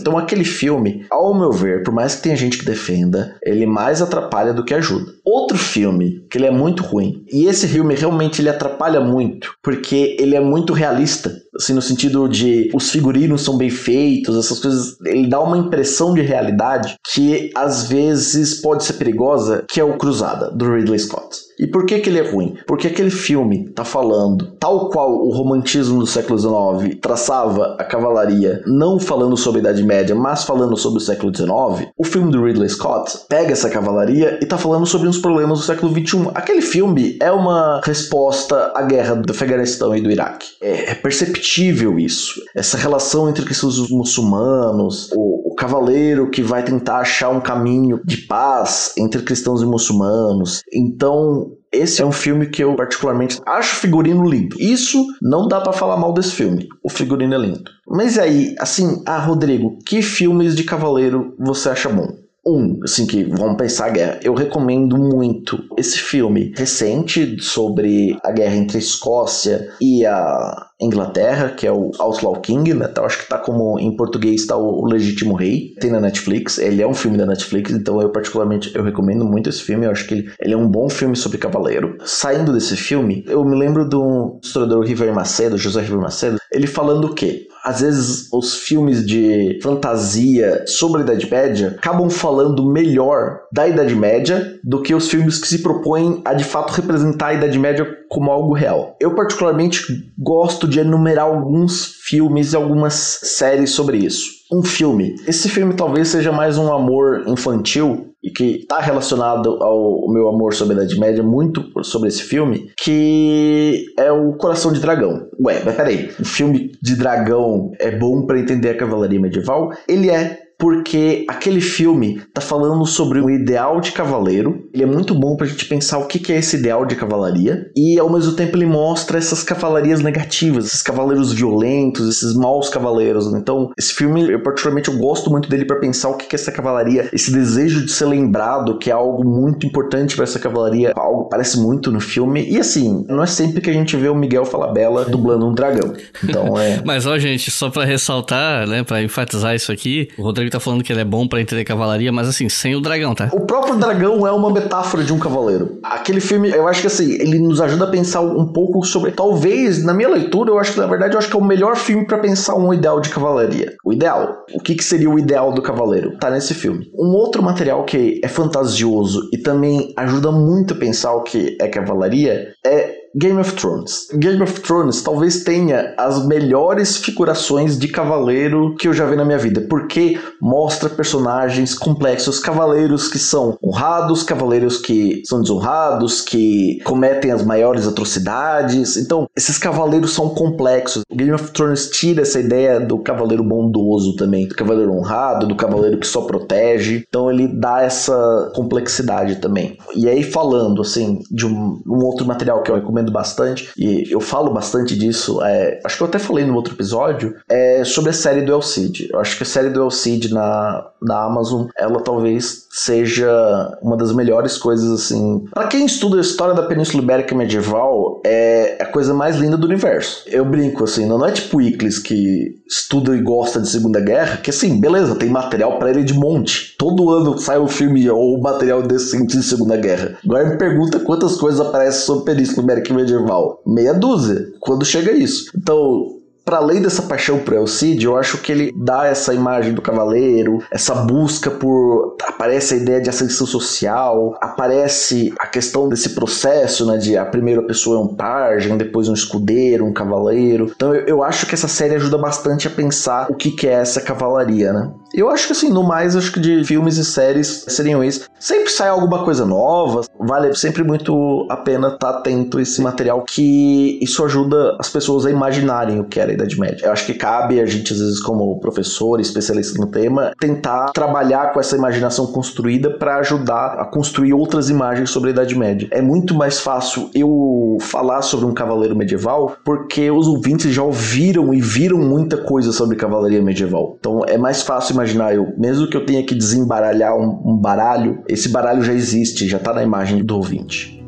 Então aquele filme, ao meu ver, por mais que tenha gente que defenda, ele mais atrapalha do que ajuda. Outro filme que ele é muito ruim. E esse filme realmente ele atrapalha muito, porque ele é muito realista, assim no sentido de os figurinos são bem feitos, essas coisas, ele dá uma impressão de realidade que às vezes pode ser perigosa, que é o Cruzada do Ridley Scott. E por que, que ele é ruim? Porque aquele filme tá falando, tal qual o romantismo do século XIX traçava a cavalaria, não falando sobre a Idade Média, mas falando sobre o século XIX, o filme do Ridley Scott pega essa cavalaria e tá falando sobre uns problemas do século XXI. Aquele filme é uma resposta à guerra do Afeganistão e do Iraque. É, é perceptível isso. Essa relação entre e muçulmanos, o cavaleiro que vai tentar achar um caminho de paz entre cristãos e muçulmanos. Então, esse é um filme que eu particularmente acho figurino lindo. Isso não dá pra falar mal desse filme. O figurino é lindo. Mas aí, assim, ah, Rodrigo, que filmes de cavaleiro você acha bom? Um, assim, que vamos pensar a guerra. Eu recomendo muito esse filme recente sobre a guerra entre a Escócia e a Inglaterra, que é o Outlaw King, né? Então, acho que tá como em português tá o Legítimo Rei. Tem na Netflix. Ele é um filme da Netflix, então eu particularmente eu recomendo muito esse filme. Eu acho que ele, ele é um bom filme sobre cavaleiro. Saindo desse filme, eu me lembro do historiador River Macedo, José River Macedo, ele falando o quê? Às vezes os filmes de fantasia sobre a Idade Média acabam falando melhor da Idade Média do que os filmes que se propõem a de fato representar a Idade Média como algo real. Eu particularmente gosto de enumerar alguns filmes e algumas séries sobre isso. Um filme. Esse filme talvez seja mais um amor infantil e que está relacionado ao meu amor sobre a Idade Média, muito sobre esse filme, que é o Coração de Dragão. Ué, mas peraí, um filme de dragão é bom para entender a cavalaria medieval? Ele é porque aquele filme tá falando sobre um ideal de cavaleiro. Ele é muito bom pra gente pensar o que é esse ideal de cavalaria. E ao mesmo tempo ele mostra essas cavalarias negativas, esses cavaleiros violentos, esses maus cavaleiros. Então, esse filme, eu particularmente eu gosto muito dele pra pensar o que é essa cavalaria, esse desejo de ser lembrado, que é algo muito importante pra essa cavalaria, algo parece muito no filme. E assim, não é sempre que a gente vê o Miguel Falabella dublando um dragão. Então, é Mas ó, gente, só pra ressaltar, né, pra enfatizar isso aqui, o Rodrigo tá falando que ele é bom pra entender cavalaria, mas assim, sem o dragão, tá? O próprio dragão é uma metáfora de um cavaleiro. Aquele filme, eu acho que assim, ele nos ajuda a pensar um pouco sobre. Talvez, na minha leitura, eu acho que na verdade eu acho que é o melhor filme pra pensar um ideal de cavalaria. O ideal. O que, que seria o ideal do cavaleiro? Tá nesse filme. Um outro material que é fantasioso e também ajuda muito a pensar o que é cavalaria é Game of Thrones. Game of Thrones talvez tenha as melhores figurações de cavaleiro que eu já vi na minha vida, porque mostra personagens complexos, cavaleiros que são honrados, cavaleiros que são desonrados, que cometem as maiores atrocidades. Então, esses cavaleiros são complexos. O Game of Thrones tira essa ideia do cavaleiro bondoso também, do cavaleiro honrado, do cavaleiro que só protege. Então, ele dá essa complexidade também. E aí, falando assim de um, um outro material que eu recomendo recomendo bastante, e eu falo bastante disso, é, acho que eu até falei no outro episódio, é sobre a série do El Cid. Eu acho que a série do El Cid na, na Amazon, ela talvez seja uma das melhores coisas, assim. Para quem estuda a história da Península Ibérica medieval, é a coisa mais linda do universo. Eu brinco, assim, não é tipo Iclis que estuda e gosta de Segunda Guerra, que assim, beleza, tem material para ele de monte. Todo ano sai um filme ou material decente de Segunda Guerra. Agora me pergunta quantas coisas aparecem sobre Península Ibérica medieval. Meia dúzia, quando chega isso. Então, para além dessa paixão por Elcide, eu acho que ele dá essa imagem do cavaleiro, essa busca por. Aparece a ideia de ascensão social, aparece a questão desse processo, né? De a primeira pessoa é um pajem, depois um escudeiro, um cavaleiro. Então eu, eu acho que essa série ajuda bastante a pensar o que, que é essa cavalaria, né? Eu acho que assim, no mais, acho que de filmes e séries seriam isso. Sempre sai alguma coisa nova, vale sempre muito a pena estar tá atento a esse material que isso ajuda as pessoas a imaginarem o que era a Idade Média. Eu acho que cabe a gente, às vezes, como professor, especialista no tema, tentar trabalhar com essa imaginação construída para ajudar a construir outras imagens sobre a Idade Média. É muito mais fácil eu falar sobre um cavaleiro medieval porque os ouvintes já ouviram e viram muita coisa sobre cavalaria medieval. Então é mais fácil imaginar eu, mesmo que eu tenha que desembaralhar um, um baralho, esse baralho já existe, já está na imagem do ouvinte.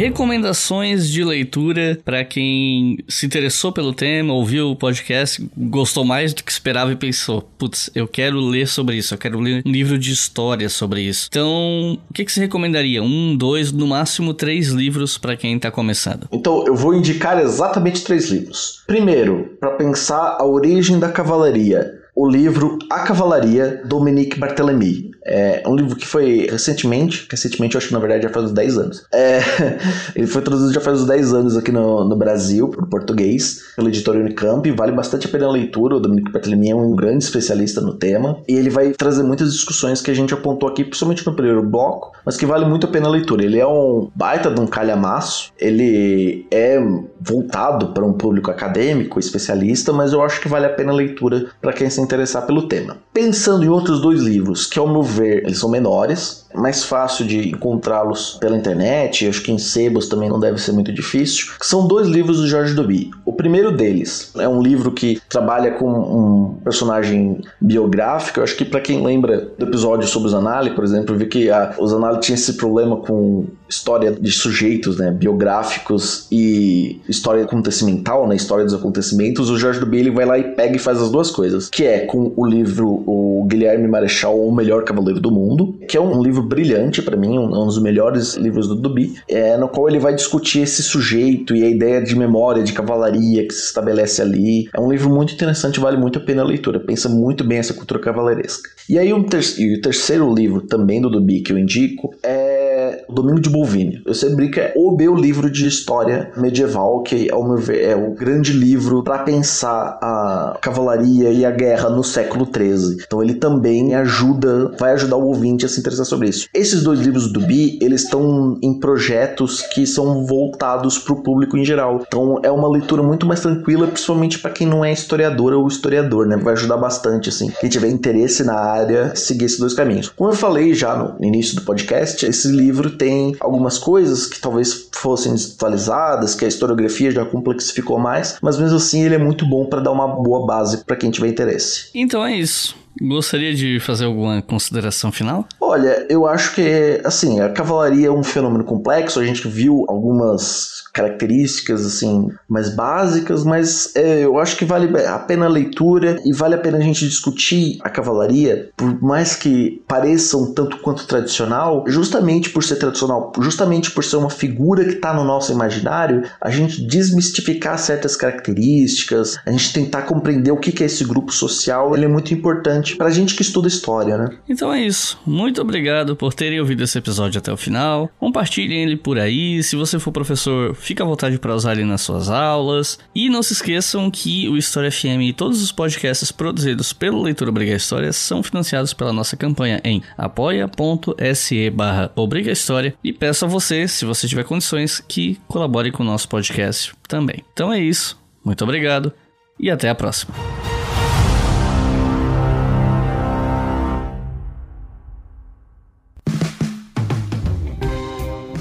Recomendações de leitura para quem se interessou pelo tema, ouviu o podcast, gostou mais do que esperava e pensou: putz, eu quero ler sobre isso, eu quero ler um livro de história sobre isso. Então, o que, que você recomendaria? Um, dois, no máximo três livros para quem está começando? Então, eu vou indicar exatamente três livros. Primeiro, para pensar a origem da cavalaria o livro A Cavalaria, Dominique Barthélemy. É um livro que foi recentemente, recentemente eu acho que na verdade já faz uns 10 anos. É, ele foi traduzido já faz uns 10 anos aqui no, no Brasil, por português, pela editora Unicamp. Vale bastante a pena a leitura. O Dominique Barthélemy é um grande especialista no tema. E ele vai trazer muitas discussões que a gente apontou aqui, principalmente no primeiro bloco, mas que vale muito a pena a leitura. Ele é um baita de um calhamaço. Ele é voltado para um público acadêmico, especialista, mas eu acho que vale a pena a leitura para quem se interessar pelo tema. Pensando em outros dois livros, que ao meu ver eles são menores, é mais fácil de encontrá-los pela internet, acho que em sebos também não deve ser muito difícil, são dois livros do Jorge Duby. O primeiro deles é um livro que trabalha com um personagem biográfico, eu acho que para quem lembra do episódio sobre os Zanali, por exemplo, vi que a, os Zanali tinha esse problema com história de sujeitos, né, biográficos e história acontecimental, né, história dos acontecimentos, o Jorge Duby ele vai lá e pega e faz as duas coisas, que é com o livro O Guilherme Marechal, O Melhor Cavaleiro do Mundo, que é um livro brilhante para mim, um, um, dos melhores livros do Duby, é, no qual ele vai discutir esse sujeito e a ideia de memória, de cavalaria que se estabelece ali. É um livro muito interessante, vale muito a pena a leitura, pensa muito bem essa cultura cavaleiresca. E aí um ter e o terceiro livro também do Duby que eu indico é o Domingo de Bolvini. Eu sempre brinco, é o meu livro de história medieval, que ao meu ver é o grande livro para pensar a cavalaria e a guerra no século XIII. Então ele também ajuda, vai ajudar o ouvinte a se interessar sobre isso. Esses dois livros do Bi, eles estão em projetos que são voltados para o público em geral. Então é uma leitura muito mais tranquila, principalmente para quem não é historiador ou historiador, né? Vai ajudar bastante, assim. Quem tiver interesse na área, seguir esses dois caminhos. Como eu falei já no início do podcast, esse livro tem algumas coisas que talvez fossem desatualizadas, que a historiografia já complexificou mais, mas mesmo assim ele é muito bom para dar uma boa base para quem tiver interesse. Então é isso. Gostaria de fazer alguma consideração final? Olha, eu acho que, assim, a cavalaria é um fenômeno complexo, a gente viu algumas características, assim, mais básicas, mas é, eu acho que vale a pena a leitura e vale a pena a gente discutir a cavalaria, por mais que pareça um tanto quanto tradicional, justamente por ser tradicional, justamente por ser uma figura que está no nosso imaginário, a gente desmistificar certas características, a gente tentar compreender o que é esse grupo social, ele é muito importante para a gente que estuda história, né? Então é isso. Muito obrigado por terem ouvido esse episódio até o final. Compartilhem ele por aí. Se você for professor, fica à vontade para usar ele nas suas aulas. E não se esqueçam que o História FM e todos os podcasts produzidos pelo Leitura Obriga História são financiados pela nossa campanha em apoia.se barra Obriga História. E peço a você, se você tiver condições, que colabore com o nosso podcast também. Então é isso. Muito obrigado e até a próxima.